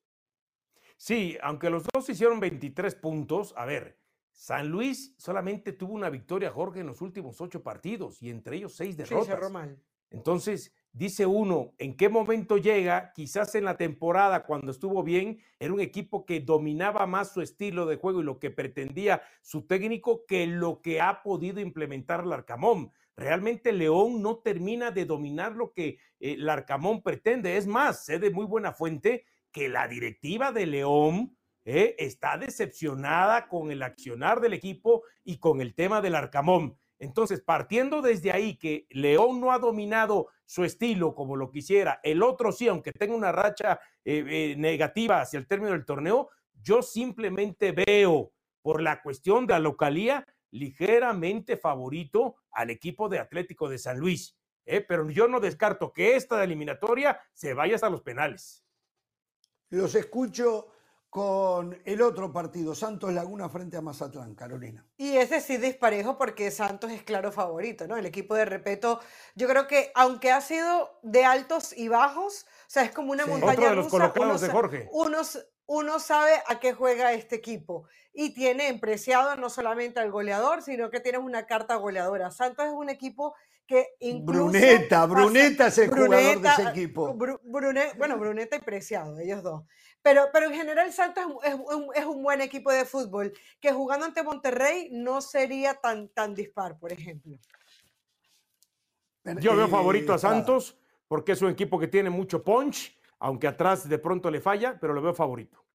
Sí, aunque los dos hicieron 23 puntos, a ver, San Luis solamente tuvo una victoria, Jorge, en los últimos ocho partidos y entre ellos seis derrotas. Sí, Entonces, dice uno, ¿en qué momento llega? Quizás en la temporada, cuando estuvo bien, era un equipo que dominaba más su estilo de juego y lo que pretendía su técnico que lo que ha podido implementar el Arcamón. Realmente León no termina de dominar lo que el Arcamón pretende. Es más, sé de muy buena fuente que la directiva de León eh, está decepcionada con el accionar del equipo y con el tema del Arcamón. Entonces, partiendo desde ahí que León no ha dominado su estilo como lo quisiera, el otro sí, aunque tenga una racha eh, eh, negativa hacia el término del torneo, yo simplemente veo por la cuestión de la localía ligeramente favorito al equipo de Atlético de San Luis. pero yo no descarto que esta eliminatoria se vaya hasta los penales. Los escucho con el otro partido, Santos Laguna frente a Mazatlán, Carolina. Y ese sí disparejo porque Santos es claro favorito, ¿no? El equipo de Repeto, yo creo que aunque ha sido de altos y bajos, o sea, es como una montaña Otro de los colocados de Jorge. Unos, uno sabe a qué juega este equipo y tiene empreciado no solamente al goleador, sino que tiene una carta goleadora. Santos es un equipo que incluso... Bruneta, Bruneta es el jugador de ese equipo. bueno, Bruneta y Preciado, ellos dos. Pero, pero en general Santos es, es, un buen equipo de fútbol, que jugando ante Monterrey no sería tan, tan dispar, por ejemplo. Yo veo favorito a Santos porque es un equipo que tiene mucho punch, aunque atrás de pronto le falla, pero lo veo favorito.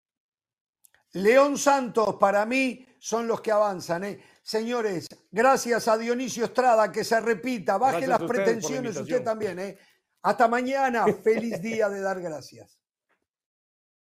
León Santos para mí son los que avanzan. ¿eh? Señores, gracias a Dionisio Estrada, que se repita, baje las pretensiones usted también. ¿eh? Hasta mañana, feliz día de dar gracias.